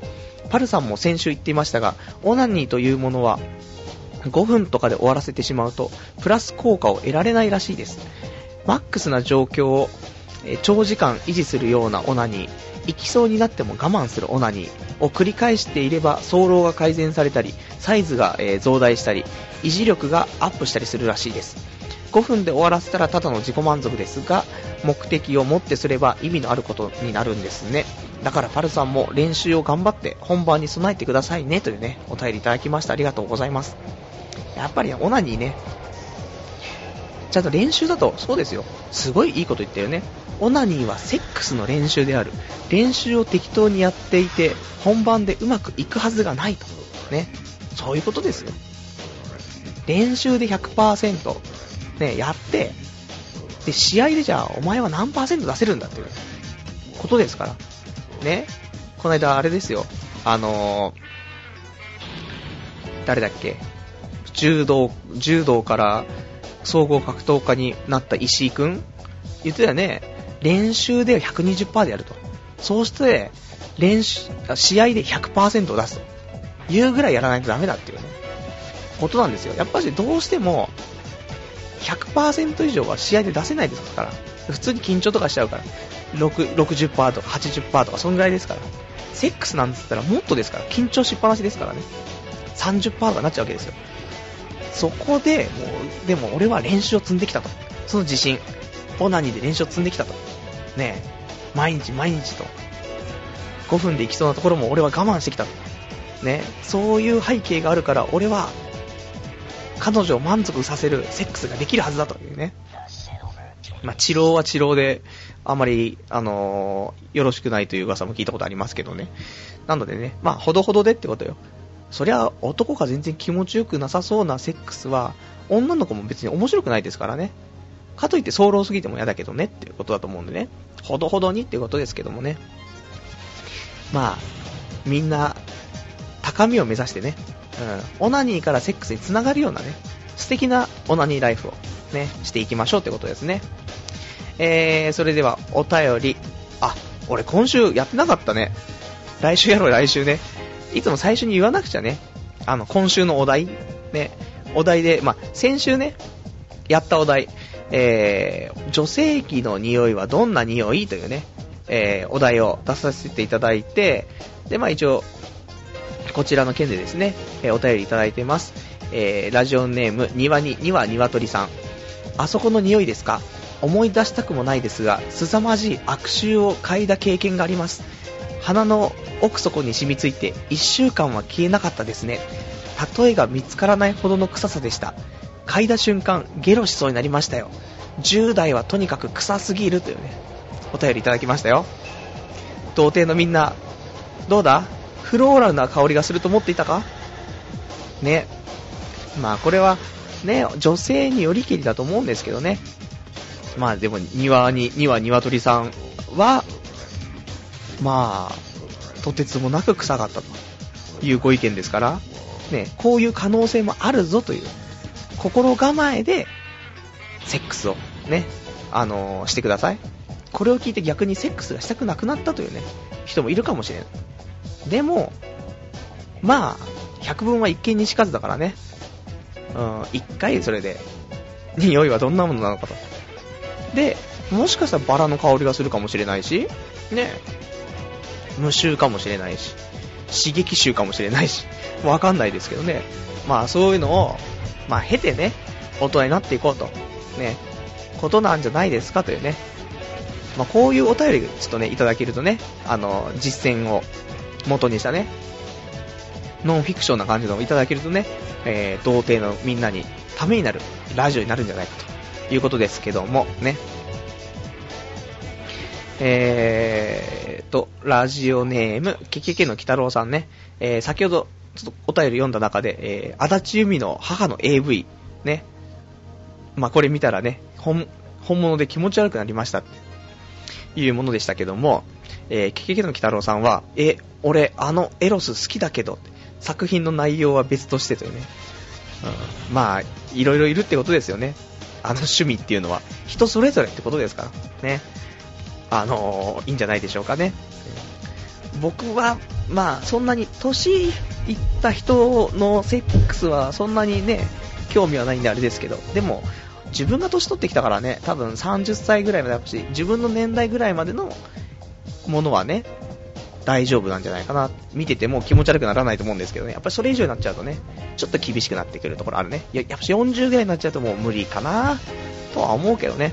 パルさんも先週言っていましたが、オナニーというものは5分とかで終わらせてしまうと、プラス効果を得られないらしいです。マックスな状況をえ長時間維持するようなオナニー、行きそうになっても我慢するオナニーを繰り返していれば、走路が改善されたり、サイズがえ増大したり、維持力がアップしたりするらしいです。5分で終わらせたらただの自己満足ですが、目的を持ってすれば意味のあることになるんですね。だからパルさんも練習を頑張って本番に備えてくださいねというね、お便りいただきました。ありがとうございます。やっぱりオナニーね、ちゃんと練習だと、そうですよ。すごいいいこと言ったよね。オナニーはセックスの練習である。練習を適当にやっていて、本番でうまくいくはずがないと。ね。そういうことですよ。練習で100%、ね、やって、で、試合でじゃあ、お前は何パーセント出せるんだっていうことですから。ね。この間、あれですよ。あのー、誰だっけ？柔道、柔道から総合格闘家になった石井くん言ってたよね。練習で120%でやると。そうして、練習、試合で100%を出すというぐらいやらないとダメだっていうね、ことなんですよ。やっぱりどうしても、100%以上は試合で出せないですから。普通に緊張とかしちゃうから。6 60%とか80%とか、そんぐらいですから。セックスなんつったらもっとですから。緊張しっぱなしですからね。30%とかなっちゃうわけですよ。そこで、もう、でも俺は練習を積んできたと。その自信。オナニーで練習を積んできたと。ねえ。毎日毎日と。5分で行きそうなところも俺は我慢してきたと。ね。そういう背景があるから、俺は、彼女を満足させるセックスができるはずだというね。まあ、治療は治療で、あまり、あのーよろしくないという噂も聞いたことありますけどね。なのでね、まあ、ほどほどでってことよ。そりゃ、男が全然気持ちよくなさそうなセックスは、女の子も別に面白くないですからね。かといって早漏すぎても嫌だけどねっていうことだと思うんでね。ほどほどにっていうことですけどもね。まあ、みんな、高みを目指してね、うん、オナニーからセックスにつながるようなね、素敵なオナニーライフをね、していきましょうってことですね。えー、それでは、お便り。あ、俺今週やってなかったね。来週やろう、来週ね。いつも最初に言わなくちゃね。あの、今週のお題。ね。お題で、まあ、先週ね、やったお題。えー、女性器の匂いはどんな匂い？というね、えー、お題を出させていただいて、で、まあ一応、こちらの件でですね、えーお便りいただいてます。えー、ラジオネーム、庭に、には鶏さん。あそこの匂いですか？思い出したくもないですが、凄まじい悪臭を嗅いだ経験があります。鼻の奥底に染みついて1週間は消えなかったですね。例えが見つからないほどの臭さでした。嗅いだ瞬間、ゲロしそうになりましたよ。10代はとにかく臭すぎるというね、お便りいただきましたよ。童貞のみんな、どうだ？フローラルな香りがすると思っていたか？ね。まあこれは、ね、女性によりきりだと思うんですけどね。まあでも庭に、庭鶏さんは、まあ、とてつもなく臭かったというご意見ですから、ね、こういう可能性もあるぞという、心構えで、セックスをね、あのー、してください。これを聞いて逆にセックスがしたくなくなったというね、人もいるかもしれない。でも、まあ、百聞は一見にしかずだからね。うん、一回それで、匂いはどんなものなのかと。で、もしかしたらバラの香りがするかもしれないし、ね、無臭かもしれないし、刺激臭かもしれないし、わかんないですけどね。まあそういうのを、まあ経てね、大人になっていこうと、ね、ことなんじゃないですかというね。まあこういうお便りちょっとね、いただけるとね、あの、実践を元にしたね、ノンフィクションな感じのをいただけるとね、えー、童貞のみんなにためになるラジオになるんじゃないかということですけども、ね。えーと、ラジオネーム、ケケケの鬼太郎さんね、えー、先ほど、ちょっとお便り読んだ中で、えー、足立由美の母の AV、ね、まあ、これ見たらね、本、本物で気持ち悪くなりましたって、いうものでしたけども、えー、ケケケの鬼太郎さんは、え、俺、あのエロス好きだけど、作品の内容は別としてというね、うん、まあ、いろいろいるってことですよね。あの趣味っていうのは、人それぞれってことですから、ね。あの、いいんじゃないでしょうかね。僕は、まあ、そんなに、年いった人のセックスはそんなにね、興味はないんであれですけど、でも、自分が年取ってきたからね、多分30歳ぐらいまでだし、自分の年代ぐらいまでのものはね、大丈夫なんじゃないかな。見てても気持ち悪くならないと思うんですけどね。やっぱりそれ以上になっちゃうとね、ちょっと厳しくなってくるところあるね。いや、やっぱし40ぐらいになっちゃうともう無理かな、とは思うけどね。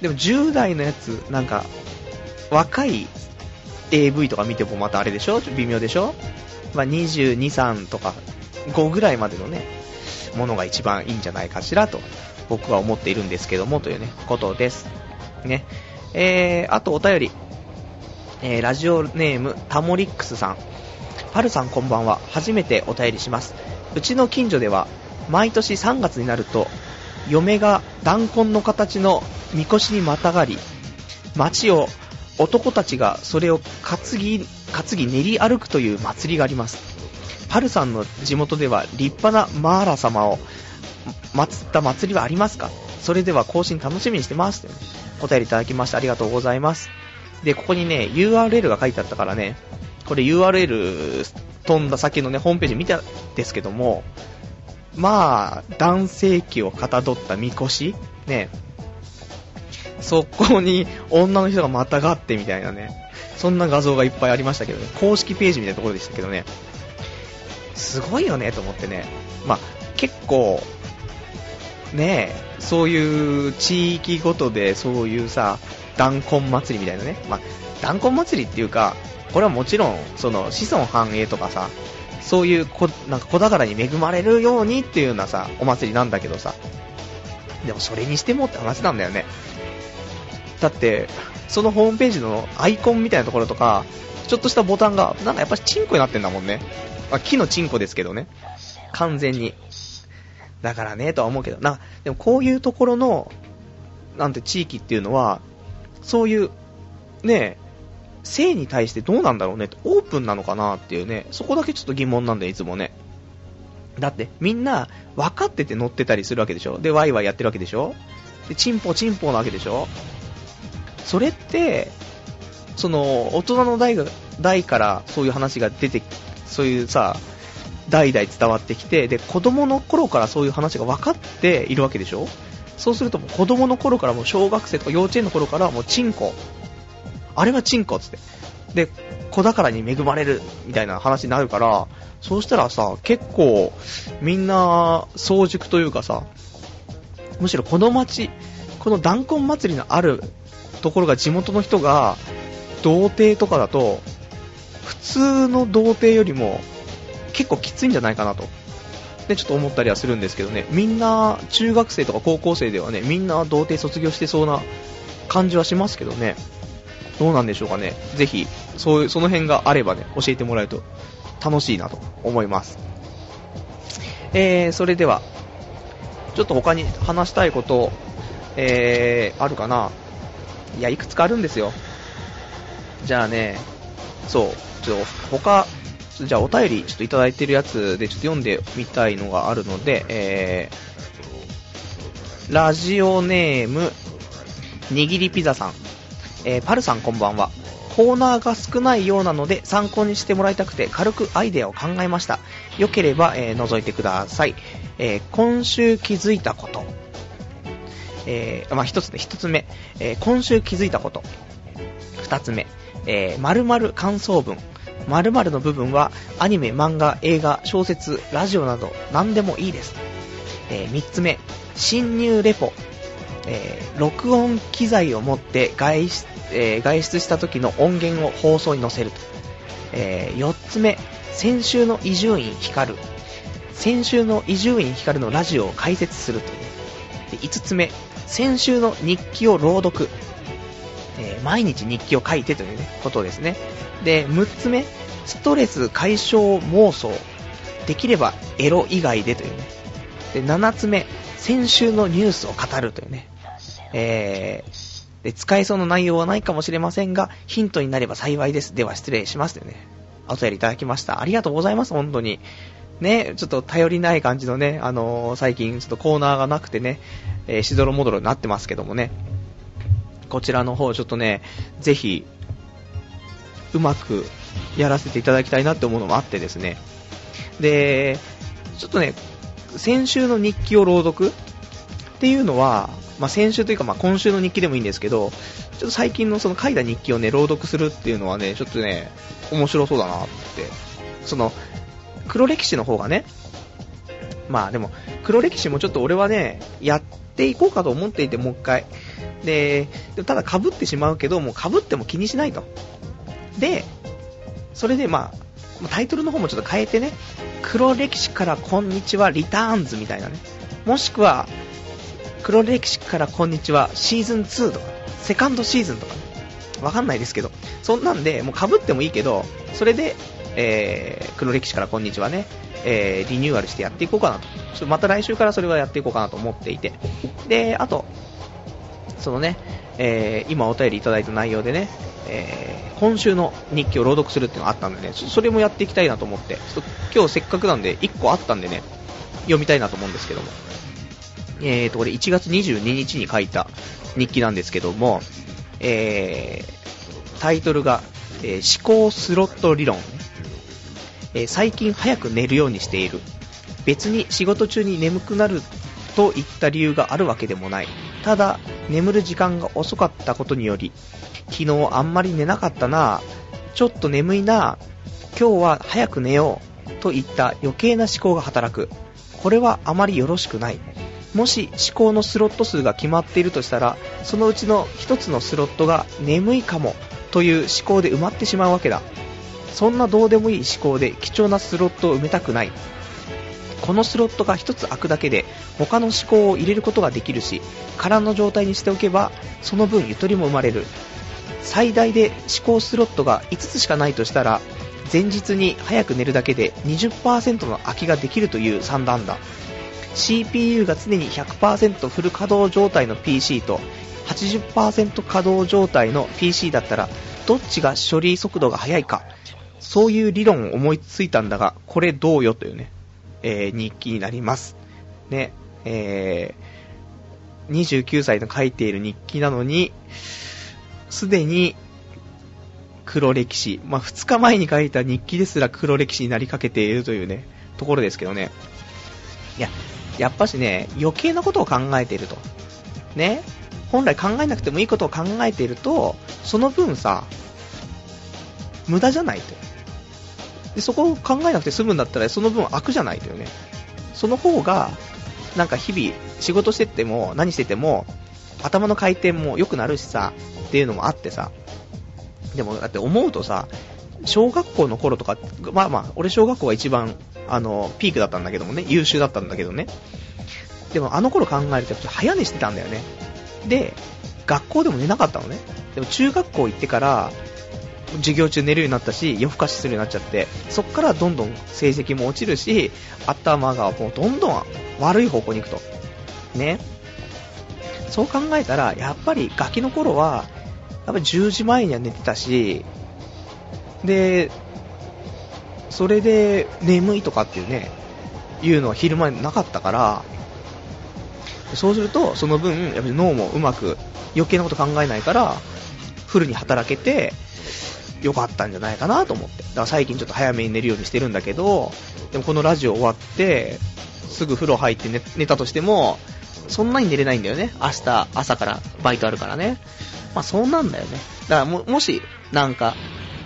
でも10代のやつ、なんか、若い AV とか見てもまたあれでしょ？微妙でしょ？まあ、22、3とか5ぐらいまでのね、ものが一番いいんじゃないかしらと、僕は思っているんですけども、というね、ことです。ね。えー、あとお便り。えー、ラジオネーム、タモリックスさん。パルさんこんばんは。初めてお便りします。うちの近所では、毎年3月になると、嫁が弾痕の形のみこしにまたがり、街を男たちがそれを担ぎ、担ぎ練り歩くという祭りがあります。パルさんの地元では立派なマーラ様を祀った祭りはありますか？それでは更新楽しみにしてます。お便りいただきましてありがとうございます。で、ここにね、URL が書いてあったからね、これ URL 飛んだ先のね、ホームページ見たんですけども、まあ、男性器をかたどったみこしね、そこに女の人がまたがってみたいなね、そんな画像がいっぱいありましたけどね、公式ページみたいなところでしたけどね、すごいよねと思ってね、まあ、結構、ねそういう地域ごとでそういうさ、弾痕祭りみたいなね、まあ、弾痕祭りっていうか、これはもちろん、その子孫繁栄とかさ、そういうこ、なんか子宝に恵まれるようにっていうようなさ、お祭りなんだけどさ、でもそれにしてもって話なんだよね。だって、そのホームページのアイコンみたいなところとか、ちょっとしたボタンが、なんかやっぱりチンコになってんだもんね。まあ、木のチンコですけどね。完全に。だからね、とは思うけど、な、でもこういうところの、なんて地域っていうのは、そういう、ね、性に対してどうなんだろうね、オープンなのかなっていうね、そこだけちょっと疑問なんだよ、いつもね。だって、みんな、分かってて乗ってたりするわけでしょ？で、ワイワイやってるわけでしょ？で、チンポチンポなわけでしょ？それって、その、大人の代が、代からそういう話が出て、そういうさ、代々伝わってきて、で、子供の頃からそういう話が分かっているわけでしょ？そうするともう子供の頃からもう小学生とか幼稚園の頃からもうチンコ。あれはチンコっつって。で、子宝に恵まれるみたいな話になるから、そうしたらさ、結構みんな早熟というかさ、むしろこの街、この弾痕祭りのあるところが地元の人が、童貞とかだと、普通の童貞よりも結構きついんじゃないかなと。で、ちょっと思ったりはするんですけどね、みんな、中学生とか高校生ではね、みんな童貞卒業してそうな感じはしますけどね。どうなんでしょうかね。ぜひ、そういう、その辺があればね、教えてもらえると楽しいなと思います。えー、それでは、ちょっと他に話したいこと、えー、あるかないや、いくつかあるんですよ。じゃあね、そう、ちょっと他、じゃあお便りちょっといただいてるやつでちょっと読んでみたいのがあるので、えー、ラジオネーム、にぎりピザさん、えー、パルさんこんばんは。コーナーが少ないようなので参考にしてもらいたくて軽くアイデアを考えました。よければ、えー、覗いてください。えー、今週気づいたこと。えー、まあ、一つね、一つ目、えー、今週気づいたこと。二つ目、えー、〇〇感想文。〇〇の部分はアニメ、漫画、映画、小説、ラジオなど何でもいいです。えー、3つ目、侵入レポ。えー、録音機材を持って外出,、えー、外出した時の音源を放送に載せると。えー、4つ目、先週の伊集院光る。先週の伊集院光のラジオを解説するという。で5つ目、先週の日記を朗読。えー、毎日日記を書いてという、ね、ことですね。で、6つ目、ストレス解消妄想。できればエロ以外でというね。で、7つ目、先週のニュースを語るというね。えー、で、使えそうな内容はないかもしれませんが、ヒントになれば幸いです。では失礼しますというね。お便りいただきました。ありがとうございます、本当に。ね、ちょっと頼りない感じのね、あのー、最近ちょっとコーナーがなくてね、えー、しどろもどろになってますけどもね。こちらの方、ちょっとね、ぜひ、うまくやらせていただきたいなって思うのもあってですね。で、ちょっとね、先週の日記を朗読っていうのは、まあ、先週というかまあ今週の日記でもいいんですけど、ちょっと最近のその書いた日記をね、朗読するっていうのはね、ちょっとね、面白そうだなって。その、黒歴史の方がね、まあでも、黒歴史もちょっと俺はね、やっていこうかと思っていて、もう一回。で、ただ被ってしまうけど、もう被っても気にしないと。で、それでまあ、タイトルの方もちょっと変えてね、黒歴史からこんにちはリターンズみたいなね、もしくは、黒歴史からこんにちはシーズン2とか、セカンドシーズンとかね、わかんないですけど、そんなんで、もう被ってもいいけど、それで、えー、黒歴史からこんにちはね、えー、リニューアルしてやっていこうかなと。ちょっとまた来週からそれはやっていこうかなと思っていて。で、あと、そのね、えー、今お便りいただいた内容でね、えー、今週の日記を朗読するっていうのがあったんでね、それもやっていきたいなと思って、ちょっと今日せっかくなんで1個あったんでね、読みたいなと思うんですけども。えーと、これ1月22日に書いた日記なんですけども、えー、タイトルが、えー、思考スロット理論、えー、最近早く寝るようにしている。別に仕事中に眠くなるといった理由があるわけでもない。ただ、眠る時間が遅かったことにより、昨日あんまり寝なかったなちょっと眠いな今日は早く寝ようといった余計な思考が働く。これはあまりよろしくない。もし思考のスロット数が決まっているとしたら、そのうちの1つのスロットが眠いかもという思考で埋まってしまうわけだ。そんなどうでもいい思考で貴重なスロットを埋めたくない。このスロットが1つ開くだけで他の思考を入れることができるし空の状態にしておけばその分ゆとりも生まれる最大で思考スロットが5つしかないとしたら前日に早く寝るだけで20%の空きができるという算段だ CPU が常に100%フル稼働状態の PC と80%稼働状態の PC だったらどっちが処理速度が速いかそういう理論を思いついたんだがこれどうよというねえー、日記になります。ね、えー、29歳の書いている日記なのに、すでに黒歴史、まあ、2日前に書いた日記ですら黒歴史になりかけているというね、ところですけどね。いや、やっぱしね、余計なことを考えていると。ね、本来考えなくてもいいことを考えていると、その分さ、無駄じゃないと。でそこを考えなくて済むんだったらその分悪じゃないというねその方がなんか日々仕事してても何してても頭の回転も良くなるしさ、っていうのもあってさ、でもだって思うとさ、小学校の頃とか、まあまあ、俺小学校が一番、あの、ピークだったんだけどもね、優秀だったんだけどね。でもあの頃考えると早寝してたんだよね。で、学校でも寝なかったのね。でも中学校行ってから、授業中寝るようになったし、夜更かしするようになっちゃって、そっからどんどん成績も落ちるし、頭がもうどんどん悪い方向に行くと。ね。そう考えたら、やっぱりガキの頃は、やっぱり10時前には寝てたし、で、それで眠いとかっていうね、いうのは昼間なかったから、そうすると、その分、やっぱり脳もうまく余計なこと考えないから、フルに働けて、よかったんじゃないかなと思って。だから最近ちょっと早めに寝るようにしてるんだけど、でもこのラジオ終わって、すぐ風呂入って寝寝たとしても、そんなに寝れないんだよね。明日、朝からバイトあるからね。まあそうなんだよね。だからも、もし、なんか、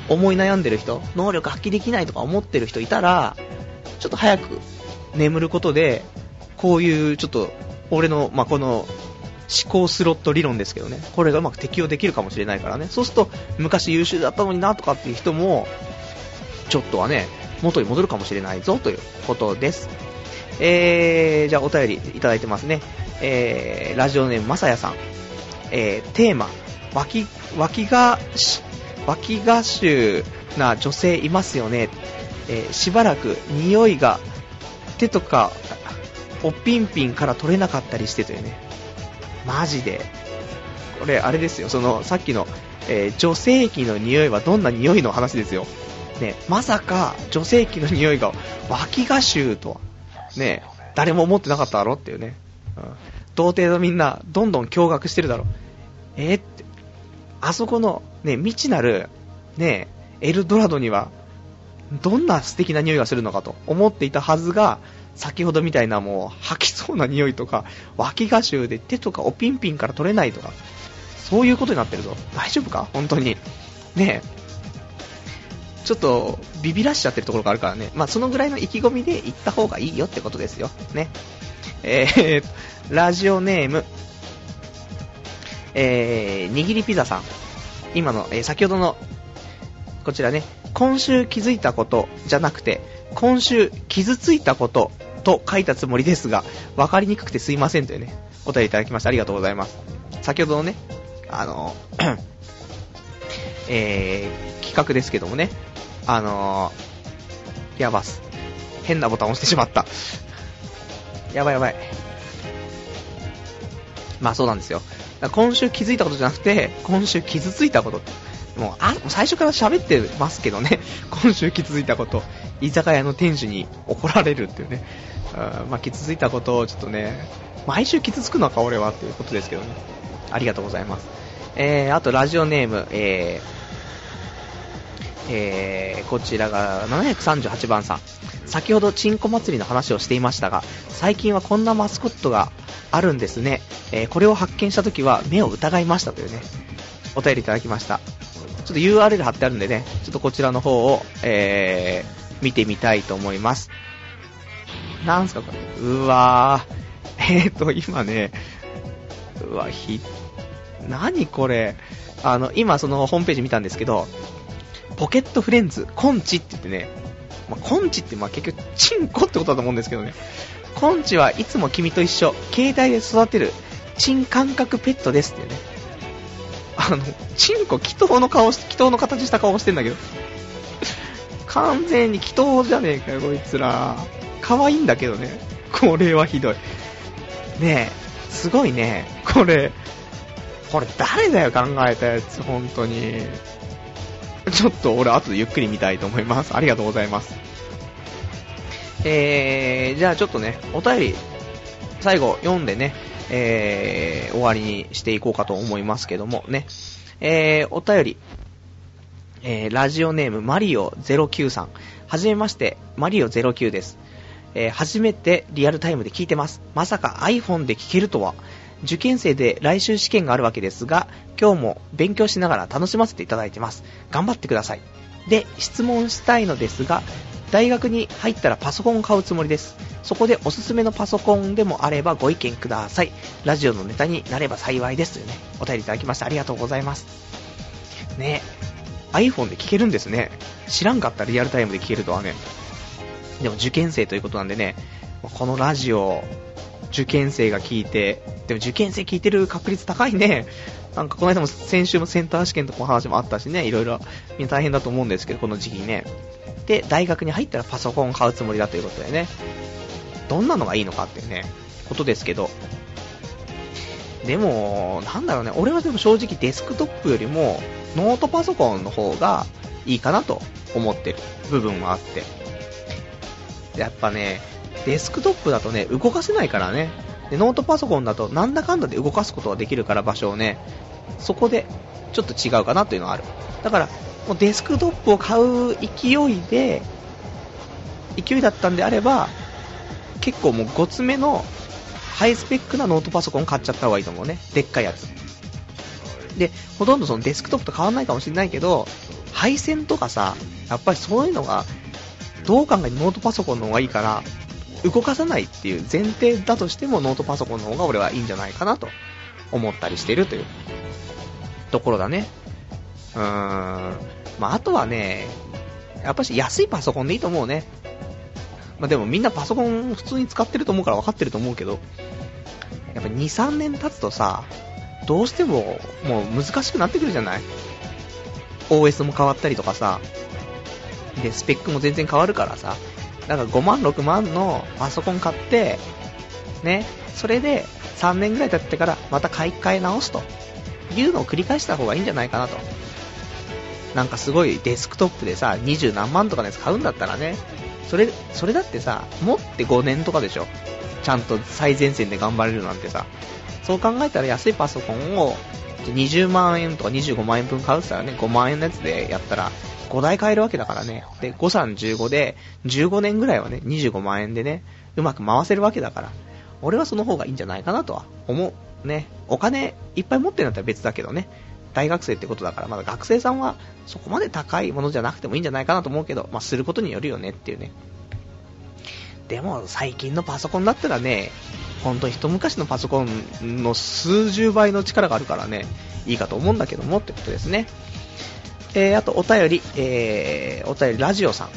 思い悩んでる人、能力発揮できないとか思ってる人いたら、ちょっと早く眠ることで、こういうちょっと、俺の、まあ、この、思考スロット理論ですけどね、これがうまく適用できるかもしれないからね、そうすると、昔優秀だったのになとかっていう人も、ちょっとはね、元に戻るかもしれないぞということです。えー、じゃあお便りいただいてますね。えー、ラジオネームまさやさん。えー、テーマ、脇、脇が、脇が臭な女性いますよね。えー、しばらく匂いが手とかおっぴんぴんから取れなかったりしてというね。マジで。これ、あれですよ、その、さっきの、えー、女性器の匂いはどんな匂いの話ですよ。ね、まさか、女性器の匂いが脇が臭とは。ね、誰も思ってなかっただろっていうね。うん。童貞のみんな、どんどん驚愕してるだろ。えー、って。あそこの、ね、未知なる、ね、エルドラドには、どんな素敵な匂いがするのかと思っていたはずが、先ほどみたいなもう吐きそうな匂いとか、脇が臭で手とかおピンピンから取れないとか、そういうことになってるぞ。大丈夫か？本当に。ねえ。ちょっとビビらしちゃってるところがあるからね。まあそのぐらいの意気込みで行った方がいいよってことですよ。ね。えー、ラジオネーム、えー、握りピザさん。今の、えー、先ほどの、こちらね、今週気づいたことじゃなくて、今週傷ついたことと書いたつもりですが、分かりにくくてすいませんというね、お便りいただきましてありがとうございます。先ほどのね、あの、えー、企画ですけどもね、あのー、やばす。変なボタン押してしまった。やばいやばい。まあそうなんですよ。今週気づいたことじゃなくて、今週傷ついたこと。もう、あ、最初から喋ってますけどね。今週傷ついたこと。居酒屋の店主に怒られるっていうね。あまあ、傷ついたことをちょっとね、毎週傷つくのか俺はっていうことですけどね。ありがとうございます。えー、あとラジオネーム、えー、えー、こちらが738番さん。先ほどチンコ祭りの話をしていましたが、最近はこんなマスコットがあるんですね。えー、これを発見した時は目を疑いましたというね、お便りいただきました。ちょっと URL 貼ってあるんでね、ちょっとこちらの方を、えー、見てみたいと思います。なんすかこれ？うわー。えーと、今ね、うわ、ひ、何これ？あの、今そのホームページ見たんですけど、ポケットフレンズ、コンチって言ってね、まあ、コンチってまあ結局、チンコってことだと思うんですけどね。コンチはいつも君と一緒、携帯で育てる、チン感覚ペットですってね。あの、チンコ、祈祷の顔、祈祷の形した顔してんだけど。完全に祈祷じゃねえかよ、こいつら。可愛いんだけどね。これはひどい。ねえ、すごいね。これ、これ誰だよ、考えたやつ、本当に。ちょっと俺、後でゆっくり見たいと思います。ありがとうございます。えー、じゃあちょっとね、お便り、最後読んでね、えー、終わりにしていこうかと思いますけどもね。えー、お便り、えー、ラジオネームマリオ09さん。はじめまして、マリオ09です。えー、初めてリアルタイムで聞いてます。まさか iPhone で聞けるとは。受験生で来週試験があるわけですが、今日も勉強しながら楽しませていただいてます。頑張ってください。で、質問したいのですが、大学に入ったらパソコンを買うつもりです。そこでおすすめのパソコンでもあればご意見ください。ラジオのネタになれば幸いですというね、お便りいただきましてありがとうございます。ね iPhone で聞けるんですね。知らんかったリアルタイムで聞けるとはね。でも受験生ということなんでね、このラジオ、受験生が聞いて、でも受験生聞いてる確率高いね。なんかこの間も先週もセンター試験とかの話もあったしね、いろいろみんな大変だと思うんですけど、この時期ね。で、大学に入ったらパソコン買うつもりだということでね。どんなのがいいのかっていうね、ことですけど。でも、なんだろうね、俺はでも正直デスクトップよりもノートパソコンの方がいいかなと思ってる部分はあって。やっぱね、デスクトップだとね、動かせないからね。でノートパソコンだとなんだかんだで動かすことができるから場所をね、そこでちょっと違うかなというのはある。だから、もうデスクトップを買う勢いで、勢いだったんであれば、結構もう5つ目のハイスペックなノートパソコン買っちゃった方がいいと思うね。でっかいやつ。で、ほとんどそのデスクトップと変わんないかもしれないけど、配線とかさ、やっぱりそういうのが、どう考えてノートパソコンの方がいいから、動かさないっていう前提だとしてもノートパソコンの方が俺はいいんじゃないかなと思ったりしてるというところだね。うーん。まあ、あとはね、やっぱし安いパソコンでいいと思うね。まあ、でもみんなパソコン普通に使ってると思うから分かってると思うけど、やっぱ2、3年経つとさ、どうしてももう難しくなってくるじゃない ?OS も変わったりとかさ、で、スペックも全然変わるからさ、だから5万、6万のパソコン買って、ね、それで3年ぐらい経ってからまた買い替え直すというのを繰り返した方がいいんじゃないかなと。なんかすごいデスクトップでさ、20何万とかのやつ買うんだったらね、それ、それだってさ、持って5年とかでしょ。ちゃんと最前線で頑張れるなんてさ。そう考えたら安いパソコンを20万円とか25万円分買うって言ったらね、5万円のやつでやったら5台買えるわけだからね。で、5315で15年ぐらいはね、25万円でね、うまく回せるわけだから。俺はその方がいいんじゃないかなとは思う。ね。お金いっぱい持ってるんだったら別だけどね。大学生ってことだから、まだ学生さんはそこまで高いものじゃなくてもいいんじゃないかなと思うけど、まあ、することによるよねっていうね。でも、最近のパソコンだったらね、本当に一昔のパソコンの数十倍の力があるからね、いいかと思うんだけどもってことですね。えー、あとお便り、えー、お便りラジオさん。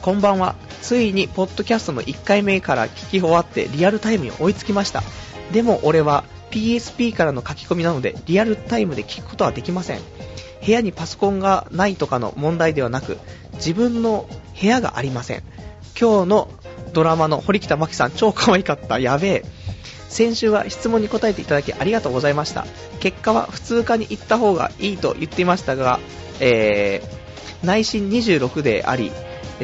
こんばんは。ついに、ポッドキャストの1回目から聞き終わってリアルタイムに追いつきました。でも俺は PSP からの書き込みなのでリアルタイムで聞くことはできません。部屋にパソコンがないとかの問題ではなく、自分の部屋がありません。今日のドラマの堀北真希さん超可愛かった。やべえ。先週は質問に答えていただきありがとうございました。結果は普通科に行った方がいいと言っていましたが、えー、内心26であり、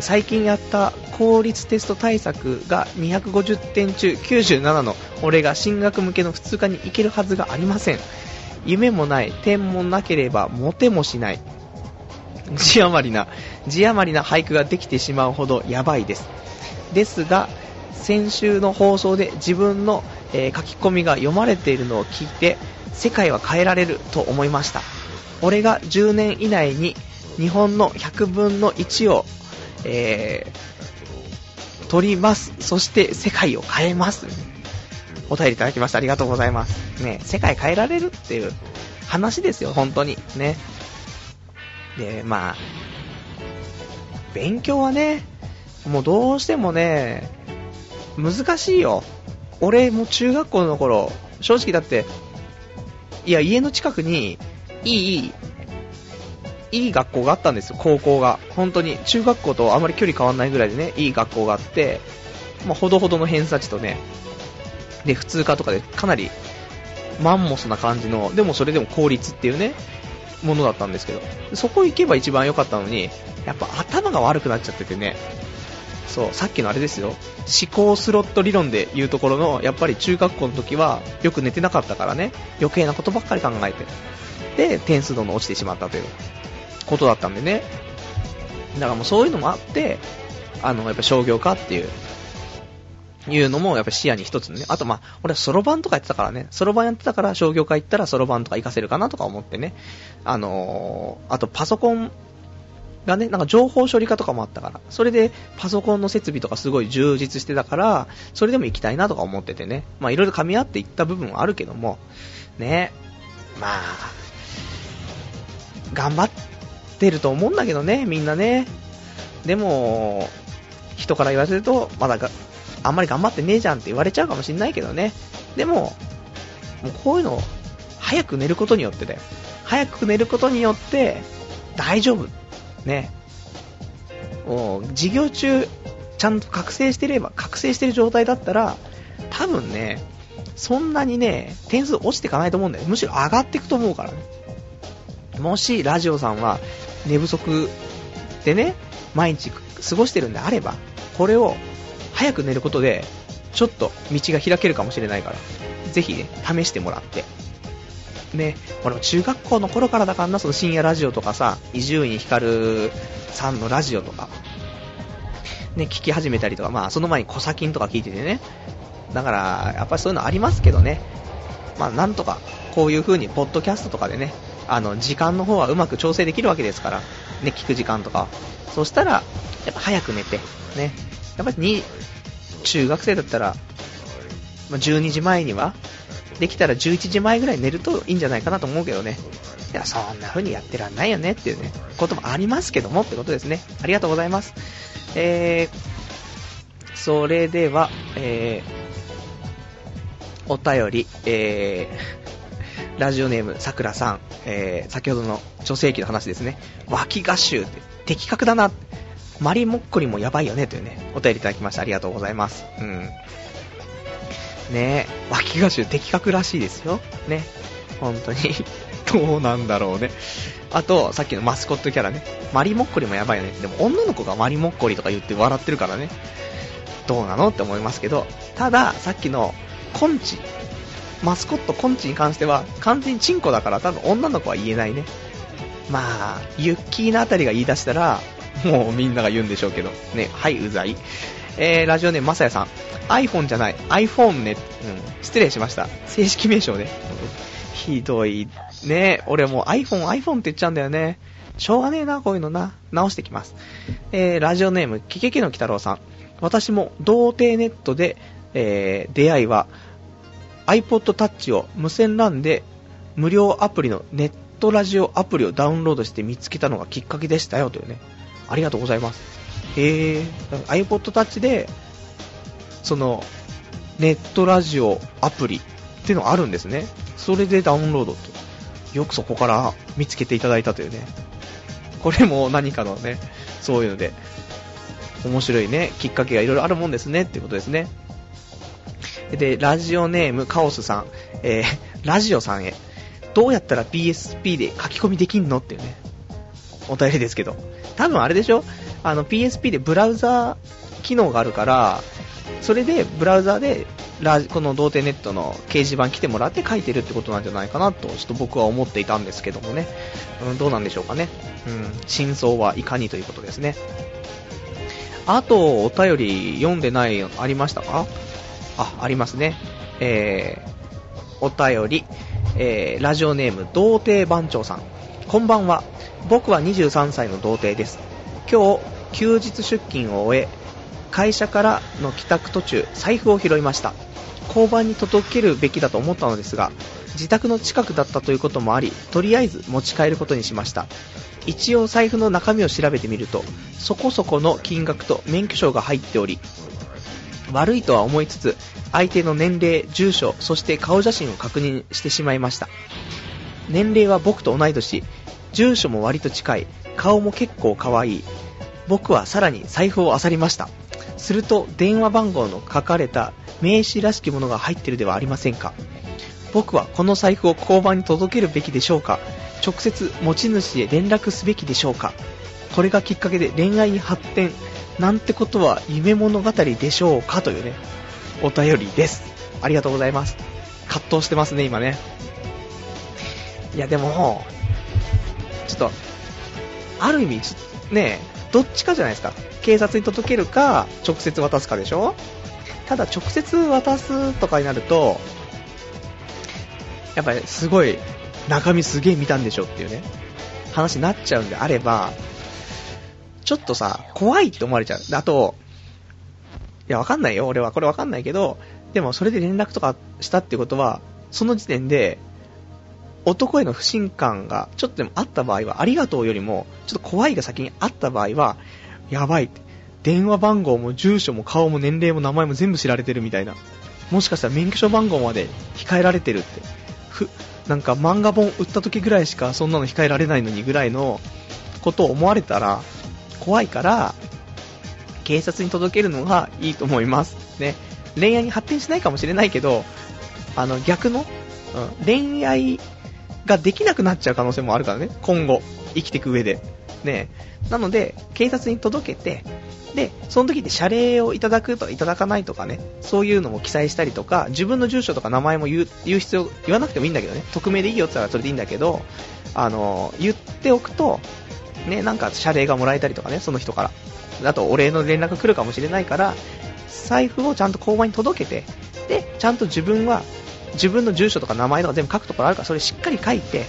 最近やった公立テスト対策が250点中97の俺が進学向けの普通科に行けるはずがありません。夢もない、点もなければモテもしない。字余りな、字余りな俳句ができてしまうほどやばいです。ですが、先週の放送で自分の、えー、書き込みが読まれているのを聞いて、世界は変えられると思いました。俺が10年以内に日本の100分の1をえー、取ります。そして世界を変えます。お便りいただきました。ありがとうございます。ね、世界変えられるっていう話ですよ、本当に。ね。で、まあ、勉強はね、もうどうしてもね、難しいよ。俺も中学校の頃、正直だって、いや、家の近くに、いいいい学校があったんですよ、高校が。本当に、中学校とあまり距離変わんないぐらいでね、いい学校があって、まあ、ほどほどの偏差値とね、で、普通科とかでかなりマンモスな感じの、でもそれでも公立っていうね、ものだったんですけど、そこ行けば一番良かったのに、やっぱ頭が悪くなっちゃっててね、そう、さっきのあれですよ、思考スロット理論で言うところの、やっぱり中学校の時はよく寝てなかったからね、余計なことばっかり考えて、で、点数どんどん落ちてしまったということだったんでね。だからもうそういうのもあって、あの、やっぱ商業化っていう、いうのもやっぱ視野に一つね。あとまあ、俺はソロ版とかやってたからね。ソロ版やってたから商業化行ったらソロ版とか活かせるかなとか思ってね。あのー、あとパソコンがね、なんか情報処理化とかもあったから、それでパソコンの設備とかすごい充実してたから、それでも行きたいなとか思っててね、まあいろいろ噛み合っていった部分はあるけども、ね、まあ、頑張ってると思うんだけどね、みんなね。でも、人から言わせると、まだが、あんまり頑張ってねえじゃんって言われちゃうかもしんないけどね。でも、もうこういうの、早く寝ることによってだよ。早く寝ることによって、大丈夫。ね。もう、授業中、ちゃんと覚醒してれば、覚醒してる状態だったら、多分ね、そんなにね、点数落ちていかないと思うんだよ。むしろ上がっていくと思うからね。もし、ラジオさんは寝不足でね、毎日過ごしてるんであれば、これを早く寝ることで、ちょっと道が開けるかもしれないから、ぜひね、試してもらって。ね、俺も中学校の頃からだからな、その深夜ラジオとかさ、伊集院光さんのラジオとか、ね、聞き始めたりとか、まあその前にコサキンとか聞いててね。だから、やっぱりそういうのありますけどね。まあなんとか、こういう風に、ポッドキャストとかでね、あの、時間の方はうまく調整できるわけですから、ね、聞く時間とか。そしたら、やっぱ早く寝て、ね。やっぱりに、中学生だったら、ま、12時前には、できたら11時前ぐらい寝るといいんじゃないかなと思うけどね。いや、そんな風にやってらんないよねっていうね、こともありますけどもってことですね。ありがとうございます。えー、それでは、えー、お便り、えー、ラジオネームさくらさん、えー、先ほどの女性器の話ですね。脇合衆って的確だな。マリモッコリもやばいよねというね、お便りいただきました。ありがとうございます。うん。ねえ、脇が衆的確らしいですよ。ね。本当に どうなんだろうね。あと、さっきのマスコットキャラね。マリモッコリもやばいよね。でも女の子がマリモッコリとか言って笑ってるからね。どうなのって思いますけど。ただ、さっきのコンチ。マスコットコンチに関しては完全にチンコだから多分女の子は言えないね。まあ、ユッキーのあたりが言い出したら、もうみんなが言うんでしょうけど。ね、はい、うざい。えー、ラジオネームまさやさん。iPhone じゃない、iPhone ね。うん、失礼しました。正式名称ね。ひどい。ね俺もう iPhone、iPhone って言っちゃうんだよね。しょうがねえな、こういうのな。直してきます。えー、ラジオネーム、キケケの鬼太郎さん。私も、童貞ネットで、えー、出会いは、iPod Touch を無線 LAN で無料アプリのネットラジオアプリをダウンロードして見つけたのがきっかけでしたよというね。ありがとうございます。へー、iPod Touch で、その、ネットラジオアプリっていうのがあるんですね。それでダウンロードと。よくそこから見つけていただいたというね。これも何かのね、そういうので、面白いね、きっかけがいろいろあるもんですねってことですね。で、ラジオネームカオスさん、えー、ラジオさんへ、どうやったら PSP で書き込みできんのっていうね、お便りですけど。多分あれでしょ？あの PSP でブラウザー機能があるから、それでブラウザーでラこの童貞ネットの掲示板来てもらって書いてるってことなんじゃないかなと、ちょっと僕は思っていたんですけどもね。うん、どうなんでしょうかね。うん、真相はいかにということですね。あと、お便り読んでないありましたか？あ、ありますね。えー、お便り、えー、ラジオネーム、童貞番長さん。こんばんは。僕は23歳の童貞です。今日、休日出勤を終え、会社からの帰宅途中、財布を拾いました。交番に届けるべきだと思ったのですが、自宅の近くだったということもあり、とりあえず持ち帰ることにしました。一応財布の中身を調べてみると、そこそこの金額と免許証が入っており、悪いとは思いつつ、相手の年齢、住所、そして顔写真を確認してしまいました。年齢は僕と同い年、住所も割と近い、顔も結構可愛い。僕はさらに財布を漁りました。すると電話番号の書かれた名刺らしきものが入ってるではありませんか。僕はこの財布を交番に届けるべきでしょうか直接持ち主へ連絡すべきでしょうかこれがきっかけで恋愛に発展なんてことは夢物語でしょうかというね、お便りです。ありがとうございます。葛藤してますね、今ね。いや、でも、ちょっと、ある意味、ね、どっちかじゃないですか。警察に届けるか、直接渡すかでしょただ直接渡すとかになると、やっぱりすごい、中身すげえ見たんでしょっていうね、話になっちゃうんであれば、ちょっとさ、怖いって思われちゃう。あと、いや、わかんないよ、俺は。これわかんないけど、でもそれで連絡とかしたってことは、その時点で、男への不信感がちょっとでもあった場合は、ありがとうよりも、ちょっと怖いが先にあった場合は、やばいって。電話番号も住所も顔も年齢も名前も全部知られてるみたいな。もしかしたら免許証番号まで控えられてるって。ふ、なんか漫画本売った時ぐらいしかそんなの控えられないのにぐらいのことを思われたら怖いから、警察に届けるのがいいと思います。ね。恋愛に発展しないかもしれないけど、あの、逆の、うん、恋愛ができなくなっちゃう可能性もあるからね、今後、生きていく上で。ね。なので、警察に届けて、で、その時って謝礼をいただくとかいただかないとかね、そういうのも記載したりとか、自分の住所とか名前も言う言う必要、言わなくてもいいんだけどね、匿名でいいよって言ったらそれでいいんだけど、あの、言っておくと、ね、なんか謝礼がもらえたりとかね、その人から。あと、お礼の連絡が来るかもしれないから、財布をちゃんと交番に届けて、で、ちゃんと自分は、自分の住所とか名前とか全部書くところあるから、それしっかり書いて、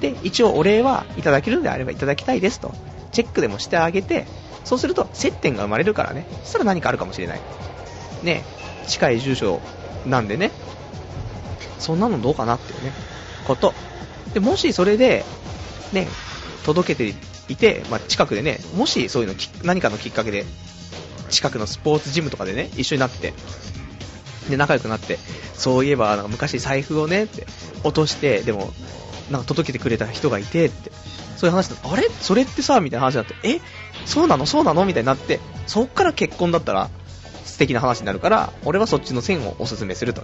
で、一応お礼はいただけるんであればいただきたいですと、チェックでもしてあげて、そうすると接点が生まれるからね、そしたら何かあるかもしれない。ね、近い住所なんでね、そんなのどうかなっていうね、こと。で、もしそれで、ね、届けていて、まあ、近くでね、もしそういうの何かのきっかけで、近くのスポーツジムとかでね、一緒になって、で、仲良くなって、そういえば、なんか昔財布をね、って落として、でも、なんか届けてくれた人がいて、って、そういう話だあれ？それってさ、みたいな話になって、え？そうなの？そうなの？みたいになって、そっから結婚だったら素敵な話になるから、俺はそっちの線をおすすめすると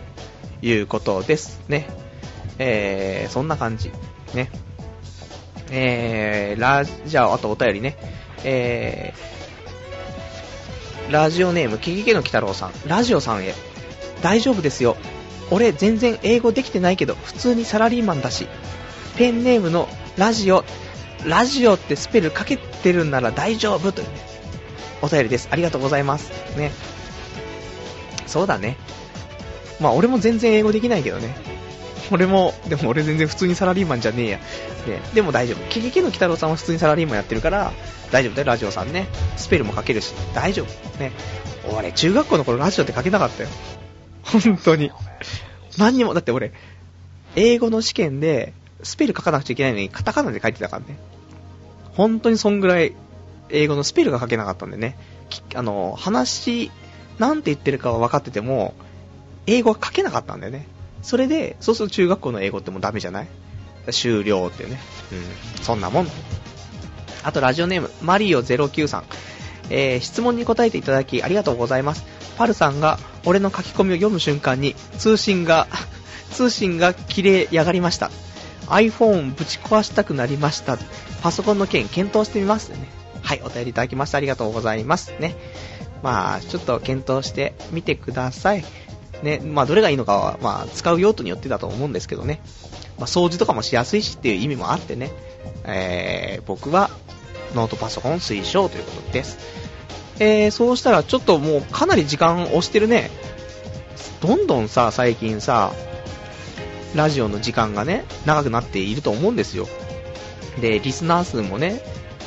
いうことですね。えー、そんな感じ。ね。えー、ラじゃあ、あとお便りね。えー、ラジオネーム、キキケの鬼太郎さん。ラジオさんへ。大丈夫ですよ。俺全然英語できてないけど、普通にサラリーマンだし。ペンネームのラジオラジオってスペルかけてるんなら大丈夫というね、お便りです。ありがとうございます。ね。そうだね。まあ俺も全然英語できないけどね。俺も、でも俺全然普通にサラリーマンじゃねえや。ね、でも大丈夫。キキキの鬼太郎さんは普通にサラリーマンやってるから、大丈夫だよ、ラジオさんね。スペルも書けるし、大丈夫。ね。俺、中学校の頃ラジオって書けなかったよ。本当に。何にも、だって俺、英語の試験で、スペル書かなくちゃいけないのに、カタカナで書いてたからね。本当にそんぐらい、英語のスペルが書けなかったんでね。あの、話、なんて言ってるかは分かってても、英語は書けなかったんだよね。それで、そうすると中学校の英語ってもうダメじゃない？終了ってね。うん。そんなもん。あと、ラジオネーム、マリオ09さん。えー、質問に答えていただきありがとうございます。パルさんが俺の書き込みを読む瞬間に通信が、通信が切れやがりました。iPhone ぶち壊したくなりました。パソコンの件検討してみますね。はい、お便りいただきましてありがとうございます。ね。まあ、ちょっと検討してみてください。ね、まあ、どれがいいのかは、まあ、使う用途によってだと思うんですけどね。まあ、掃除とかもしやすいしっていう意味もあってね。えー、僕は、ノートパソコン推奨ということです。えー、そうしたらちょっともうかなり時間押してるね。どんどんさ、最近さ、ラジオの時間がね、長くなっていると思うんですよ。で、リスナー数もね、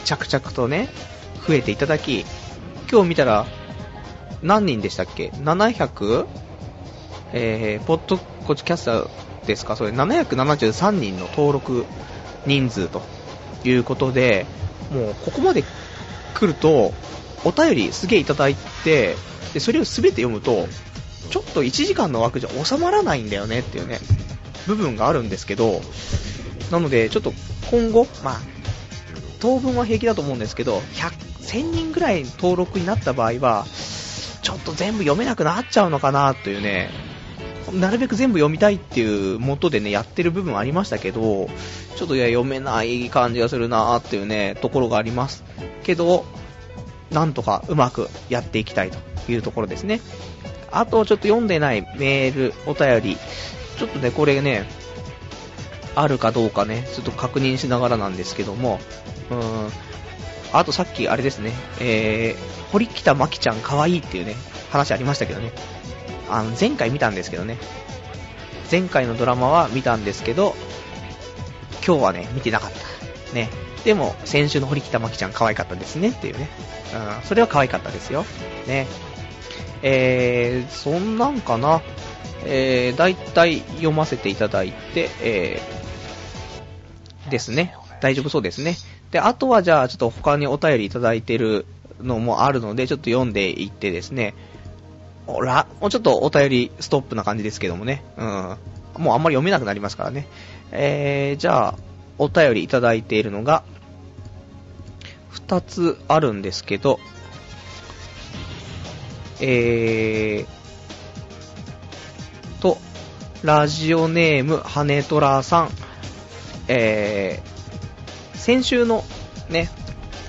着々とね、増えていただき、今日見たら、何人でしたっけ ?700? えー、ポッドコチキャスターですか？それ773人の登録人数ということで、もうここまで来ると、お便りすげえいただいて、で、それを全て読むと、ちょっと1時間の枠じゃ収まらないんだよねっていうね、部分があるんですけど、なので、ちょっと今後、まあ、当分は平気だと思うんですけど、100、1000人ぐらい登録になった場合は、ちょっと全部読めなくなっちゃうのかなというね、なるべく全部読みたいっていう元でね、やってる部分ありましたけど、ちょっといや、読めない感じがするなーっていうね、ところがあります。けど、なんとかうまくやっていきたいというところですね。あと、ちょっと読んでないメール、お便り、ちょっとね、これね、あるかどうかね、ちょっと確認しながらなんですけども、うん、あとさっきあれですね、えー、堀北真希ちゃん可愛いっていうね、話ありましたけどね、あの、前回見たんですけどね、前回のドラマは見たんですけど、今日はね、見てなかった。ね、でも、先週の堀北真希ちゃん可愛かったですねっていうね。うん、それは可愛かったですよ。ね。えー、そんなんかな。えー、だいたい読ませていただいて、えー、ですね。大丈夫そうですね。で、あとはじゃあ、ちょっと他にお便りいただいてるのもあるので、ちょっと読んでいってですね。ほら、もうちょっとお便りストップな感じですけどもね。うん。もうあんまり読めなくなりますからね。えー、じゃあ、お便りいただいているのが、二つあるんですけど、えー、と、ラジオネーム、ハネトラさん、えー、先週のね、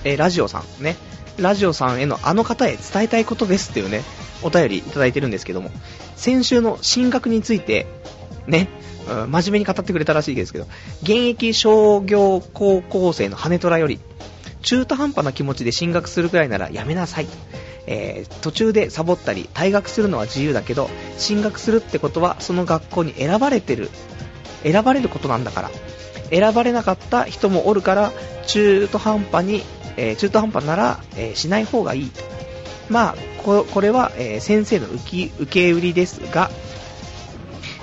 えー、ラジオさんね、ラジオさんへのあの方へ伝えたいことですっていうね、お便りいただいてるんですけども、先週の進学について、ね、真面目に語ってくれたらしいですけど、現役商業高校生の羽虎より、中途半端な気持ちで進学するくらいならやめなさい。えー、途中でサボったり退学するのは自由だけど進学するってことはその学校に選ばれてる選ばれることなんだから選ばれなかった人もおるから中途半端に、えー、中途半端なら、えー、しない方がいいまあこれは、え先生の受け売りですが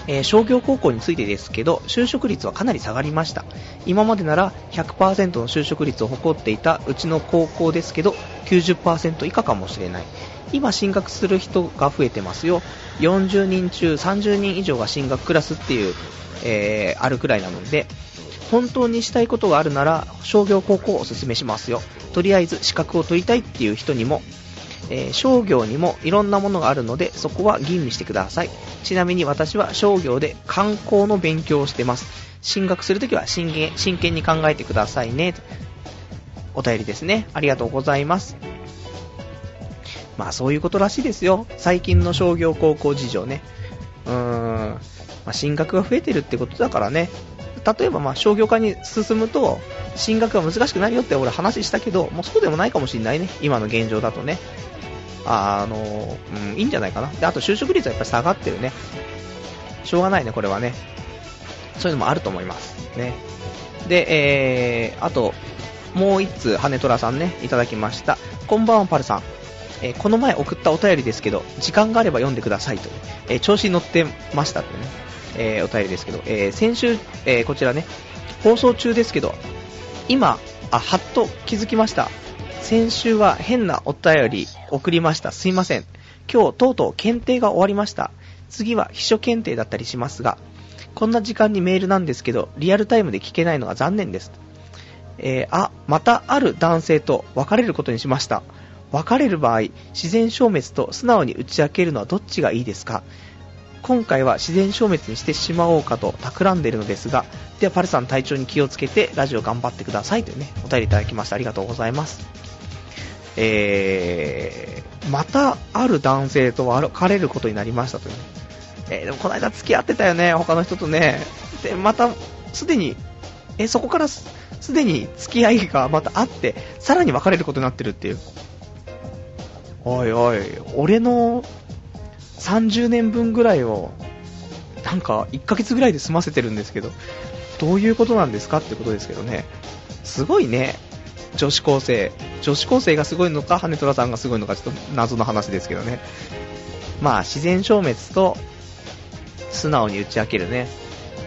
えー、商業高校についてですけど、就職率はかなり下がりました。今までなら100%の就職率を誇っていたうちの高校ですけど、90%以下かもしれない。今進学する人が増えてますよ。40人中30人以上が進学クラスっていう、えー、あるくらいなので、本当にしたいことがあるなら、商業高校をおすすめしますよ。とりあえず資格を取りたいっていう人にも、えー、商業にもいろんなものがあるので、そこは吟味してください。ちなみに私は商業で観光の勉強をしてます。進学するときは真剣に考えてくださいね。お便りですね。ありがとうございます。まあそういうことらしいですよ。最近の商業高校事情ね。うーん。まあ、進学が増えてるってことだからね。例えばまあ商業科に進むと、進学が難しくなるよって俺話したけど、もうそうでもないかもしんないね。今の現状だとね。あの、うん、いいんじゃないかな。で、あと就職率はやっぱり下がってるね。しょうがないね、これはね。そういうのもあると思います。ね。で、えー、あと、もう一通、羽虎さんね、いただきました。こんばんは、パルさん。えー、この前送ったお便りですけど、時間があれば読んでくださいと、えー、調子に乗ってましたってね、えー、お便りですけど、え先週、えこちらね、放送中ですけど、今、あ、はっと気づきました。先週は変なお便り送りました。すいません。今日とうとう検定が終わりました。次は秘書検定だったりしますが、こんな時間にメールなんですけど、リアルタイムで聞けないのが残念です。えー、あ、またある男性と別れることにしました。別れる場合、自然消滅と素直に打ち明けるのはどっちがいいですか？今回は自然消滅にしてしまおうかと企んでいるのですが、ではパルさん体調に気をつけてラジオ頑張ってくださいというね、お便りいただきましてありがとうございます。えー、またある男性と別れることになりましたという。えー、でもこの間付き合ってたよね、他の人とね。で、また、すでに、え、そこからすでに付き合いがまたあって、さらに別れることになってるっていう。おいおい、俺の30年分ぐらいを、なんか1ヶ月ぐらいで済ませてるんですけど、どういうことなんですかってことですけどね。すごいね。女子高生、女子高生がすごいのか、羽虎さんがすごいのか、ちょっと謎の話ですけどね。まあ、自然消滅と、素直に打ち明けるね。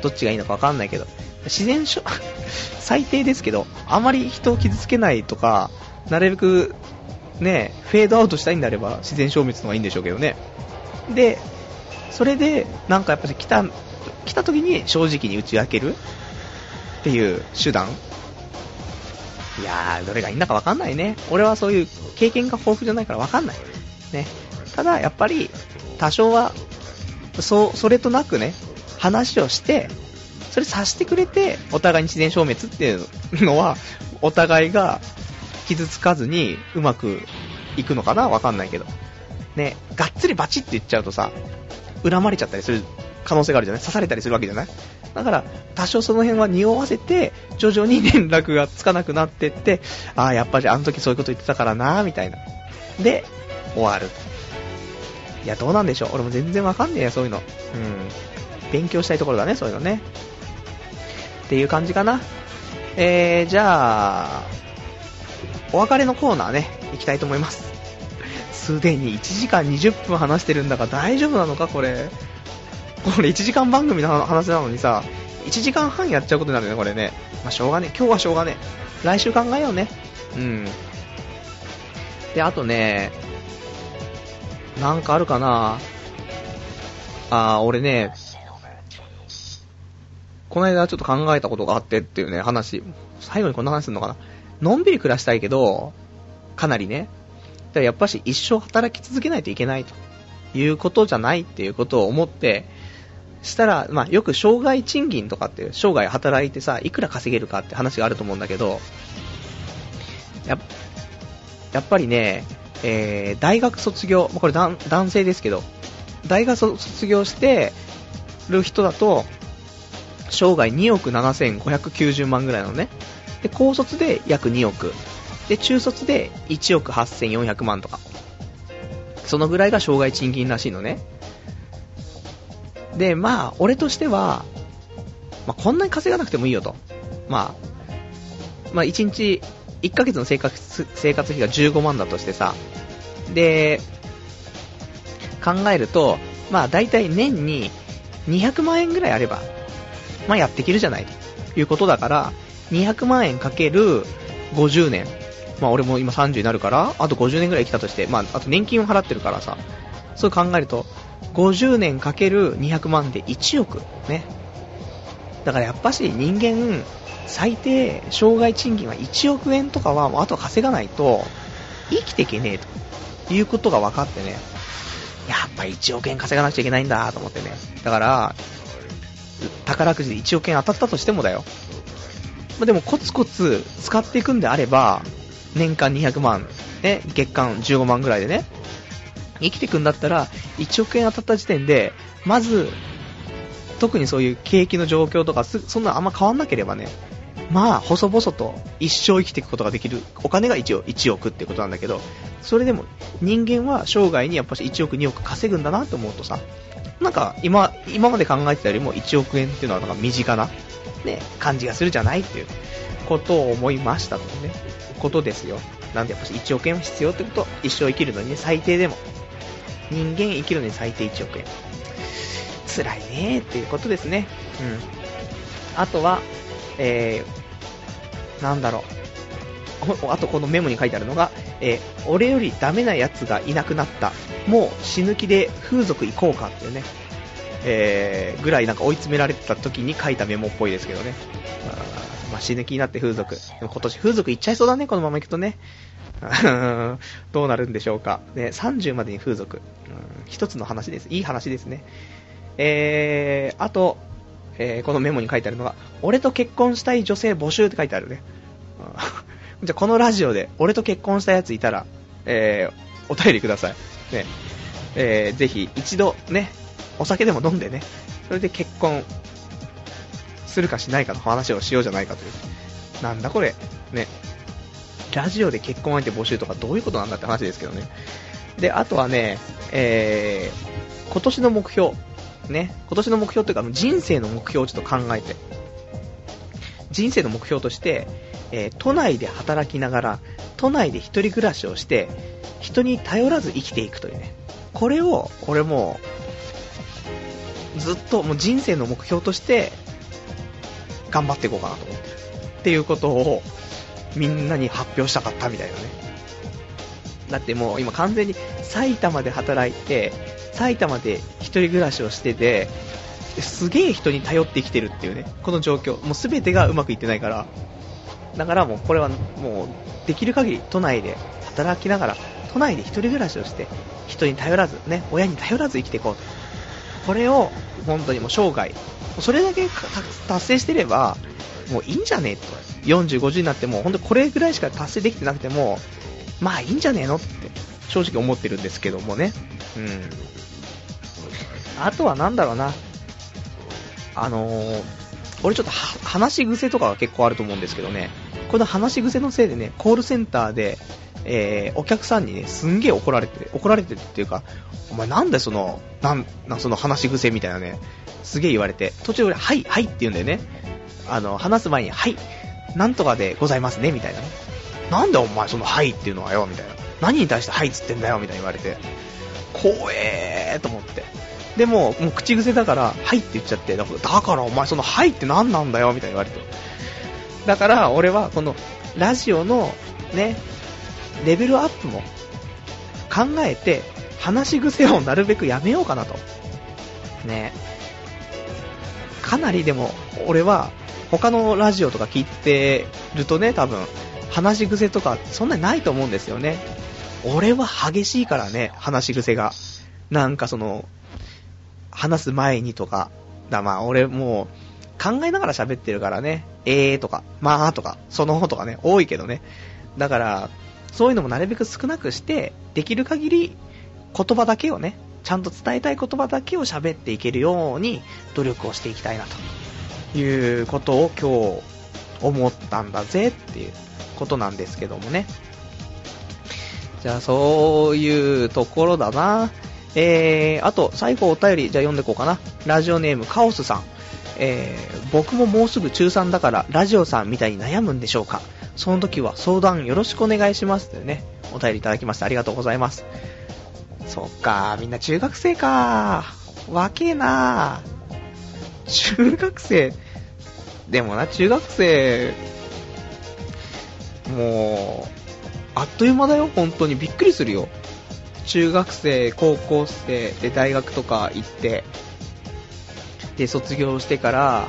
どっちがいいのかわかんないけど。自然消、最低ですけど、あまり人を傷つけないとか、なるべく、ね、フェードアウトしたいんであれば、自然消滅の方がいいんでしょうけどね。で、それで、なんかやっぱり来た、来た時に正直に打ち明けるっていう手段いやー、どれがいいんだかわかんないね。俺はそういう経験が豊富じゃないからわかんない。ね。ただ、やっぱり、多少は、そ、それとなくね、話をして、それさしてくれて、お互いに自然消滅っていうのは、お互いが傷つかずにうまくいくのかなわかんないけど。ね、がっつりバチって言っちゃうとさ、恨まれちゃったりする可能性があるじゃない？刺されたりするわけじゃない？だから、多少その辺は匂わせて、徐々に連絡がつかなくなってって、ああ、やっぱりあの時そういうこと言ってたからなみたいな。で、終わる。いや、どうなんでしょう？俺も全然わかんねえよ、そういうの。うん。勉強したいところだね、そういうのね。っていう感じかな。えー、じゃあ、お別れのコーナーね、行きたいと思います。すでに1時間20分話してるんだから大丈夫なのかこれ？これ1時間番組の話なのにさ、1時間半やっちゃうことになるよね、これね。まあ、しょうがね。今日はしょうがね。来週考えようね。うん。で、あとね、なんかあるかなあー、俺ね、この間ちょっと考えたことがあってっていうね、話。最後にこんな話するのかな。のんびり暮らしたいけど、かなりね。だやっぱし一生働き続けないといけないということじゃないっていうことを思って、したら、まあ、よく生涯賃金とかって、生涯働いてさ、いくら稼げるかって話があると思うんだけど、ややっぱりね、えー、大学卒業、これ男性ですけど、大学卒業してる人だと、生涯2億7590万ぐらいのね。で、高卒で約2億。で、中卒で1億8400万とか。そのぐらいが生涯賃金らしいのね。で、まあ、俺としては、まあ、こんなに稼がなくてもいいよと。まあ、まあ、1日、1ヶ月の生活、生活費が15万だとしてさ、で、考えると、まあ、大体年に200万円ぐらいあれば、まあ、やっていけるじゃないということだから、200万円かける50年。まあ、俺も今30になるから、あと50年ぐらい生きたとして、まあ、あと年金を払ってるからさ、そう考えると、50年かける200万で1億。ね。だからやっぱし人間、最低、障害賃金は1億円とかは、もうあと稼がないと、生きていけねえということが分かってね、やっぱ1億円稼がなくちゃいけないんだと思ってね。だから、宝くじで1億円当たったとしてもだよ。までもコツコツ使っていくんであれば、年間200万、ね、月間15万ぐらいでね、生きていくんだったら、1億円当たった時点で、まず、特にそういう景気の状況とか、そんなあんま変わんなければね、まあ、細々と一生生きていくことができる、お金が一応1億ってことなんだけど、それでも人間は生涯にやっぱし1億2億稼ぐんだなと思うとさ、なんか今、今まで考えてたよりも1億円っていうのはなんか身近な、ね、感じがするじゃないっていうことを思いましたとね、ことですよ。なんでやっぱし1億円は必要ってこと、一生生きるのにね、最低でも。人間生きるのに最低1億円。辛いねーっていうことですね。うん。あとは、えー、なんだろう。あとこのメモに書いてあるのが、えー、俺よりダメな奴がいなくなった。もう死ぬ気で風俗行こうかっていうね。えー、ぐらいなんか追い詰められてた時に書いたメモっぽいですけどね。あまあ、死ぬ気になって風俗。でも今年風俗行っちゃいそうだね、このまま行くとね。どうなるんでしょうか。ね、30までに風俗。うん、一つの話です。いい話ですね。えー、あと、えー、このメモに書いてあるのが、俺と結婚したい女性募集って書いてあるね。じゃこのラジオで、俺と結婚したやついたら、えー、お便りください。ね。えー、ぜひ一度ね、お酒でも飲んでね、それで結婚するかしないかの話をしようじゃないかという。なんだこれ。ね。ラジオで結婚相手募集とかどういうことなんだって話ですけどね。で、あとはね、えー、今年の目標。ね。今年の目標というか、人生の目標をちょっと考えて。人生の目標として、えー、都内で働きながら、都内で一人暮らしをして、人に頼らず生きていくというね。これを、俺もう、ずっともう人生の目標として、頑張っていこうかなと思ってる。っていうことを、みんなに発表したかったみたいなね。だってもう今完全に埼玉で働いて、埼玉で一人暮らしをしてて、すげえ人に頼ってきてるっていうね、この状況。もう全てがうまくいってないから。だからもうこれはもうできる限り都内で働きながら、都内で一人暮らしをして、人に頼らず、ね、親に頼らず生きていこうと。これを本当にもう生涯、それだけ達成してれば、もういいんじゃねえと。40、50になっても、本当これぐらいしか達成できてなくても、まあいいんじゃねえのって正直思ってるんですけどもね。うん。あとはなんだろうな。あのー、俺ちょっと話し癖とかが結構あると思うんですけどね。この話し癖のせいでね、コールセンターで、えー、お客さんにね、すんげえ怒られて、怒られてるっていうか、お前なんでその、なん、なその話し癖みたいなね、すげえ言われて、途中俺、はい、はいって言うんだよね。あの、話す前に、はい、なんとかでございますね、みたいなね。なんでお前そのはいっていうのはよ、みたいな。何に対してはいっつってんだよ、みたいに言われて。怖えーと思って。でも、もう口癖だから、はいって言っちゃって、だからだからお前そのはいって何なんだよ、みたいに言われて。だから、俺はこの、ラジオの、ね、レベルアップも考えて、話し癖をなるべくやめようかなと。ね。かなりでも、俺は、他のラジオとか聞いてるとね、多分、話し癖とかそんなにないと思うんですよね。俺は激しいからね、話し癖が。なんかその、話す前にとか、だまあ俺もう考えながら喋ってるからね、えーとか、まあとか、その方とかね、多いけどね。だから、そういうのもなるべく少なくして、できる限り言葉だけをね、ちゃんと伝えたい言葉だけを喋っていけるように努力をしていきたいなということを今日思ったんだぜっていうことなんですけどもね。じゃあそういうところだな。えー、あと最後お便りじゃあ読んでいこうかな。ラジオネームカオスさん。えー、僕ももうすぐ中3だからラジオさんみたいに悩むんでしょうかその時は相談よろしくお願いしますというね、お便りいただきましてありがとうございます。そっか、みんな中学生か。わけえな中学生、でもな、中学生、もう、あっという間だよ、本当に。びっくりするよ。中学生、高校生で大学とか行って、で、卒業してから、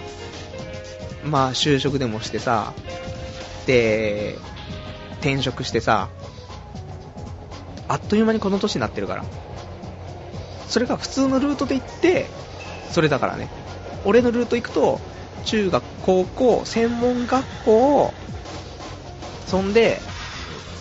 まあ、就職でもしてさ、で、転職してさ、あっという間にこの年になってるから。それが普通のルートで行って、それだからね。俺のルート行くと、中学、高校、専門学校、そんで、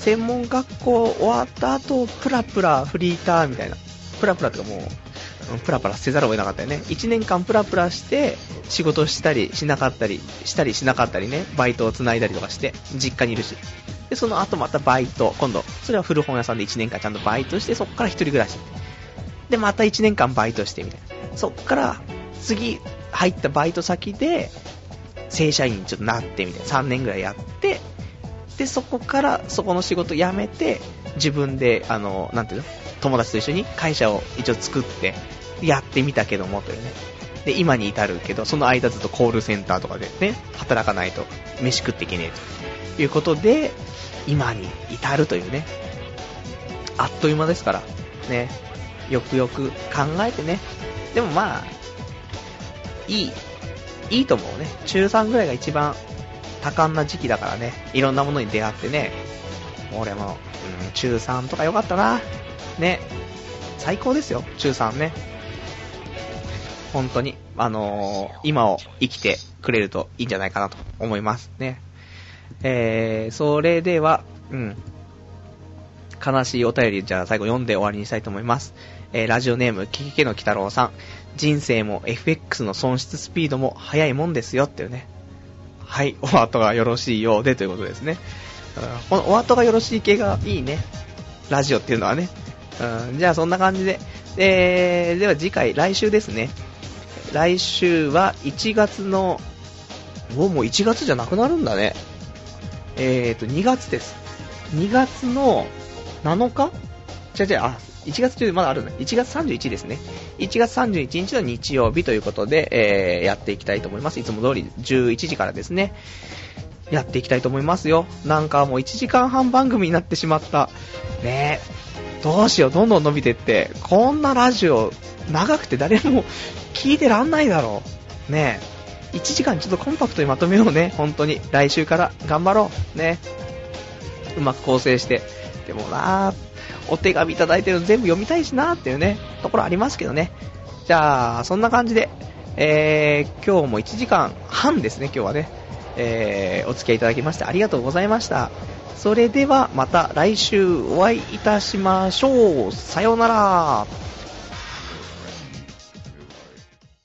専門学校終わった後、プラプラフリーターみたいな。プラプラってかもう、プラプラせざるを得なかったよね。1年間プラプラして、仕事したりしなかったり、したりしなかったりね、バイトを繋いだりとかして、実家にいるし。で、その後またバイト、今度、それは古本屋さんで1年間ちゃんとバイトして、そっから一人暮らし。で、また1年間バイトしてみたいな。そっから、次、入ったバイト先で、正社員にちょっとなってみたいな。3年ぐらいやって、で、そこから、そこの仕事辞めて、自分で、あの、なんていうの？友達と一緒に会社を一応作って、やってみたけども、というね。で、今に至るけど、その間ずっとコールセンターとかでね、働かないと飯食っていけねえということで、今に至るというね。あっという間ですから、ね。よくよく考えてね。でもまあ、いい、いいと思うね。中3ぐらいが一番多感な時期だからね。いろんなものに出会ってね。俺も、うん、中3とかよかったな。ね。最高ですよ、中3ね。本当に、あのー今を生きてくれるといいんじゃないかなと思いますね。えー、それでは、うん。悲しいお便り、じゃあ最後読んで終わりにしたいと思います。えー、ラジオネーム、キキケの鬼太郎さん。人生も FX の損失スピードも速いもんですよっていうね。はい、お後がよろしいようでということですね。このお後がよろしい系がいいね。ラジオっていうのはね。うん、じゃあそんな感じで。えー、では次回、来週ですね。来週は1月の、もうもう1月じゃなくなるんだね。えーと、2月です。2月の7日？じゃじゃあ、1月中まだあるね。1月31ですね。1月31日の日曜日ということで、えー、やっていきたいと思います。いつも通り11時からですね。やっていきたいと思いますよ。なんかもう1時間半番組になってしまった。ねえ。どうしよう、どんどん伸びてって。こんなラジオ、長くて誰も 聞いてらんないだろう。ねえ。1時間ちょっとコンパクトにまとめようね。本当に。来週から頑張ろう。ね。うまく構成して。でもなぁお手紙いただいてるの全部読みたいしなっていうね、ところありますけどね。じゃあ、そんな感じで、えー、今日も1時間半ですね、今日はね。えー、お付き合いいただきましてありがとうございました。それではまた来週お会いいたしましょう。さようなら。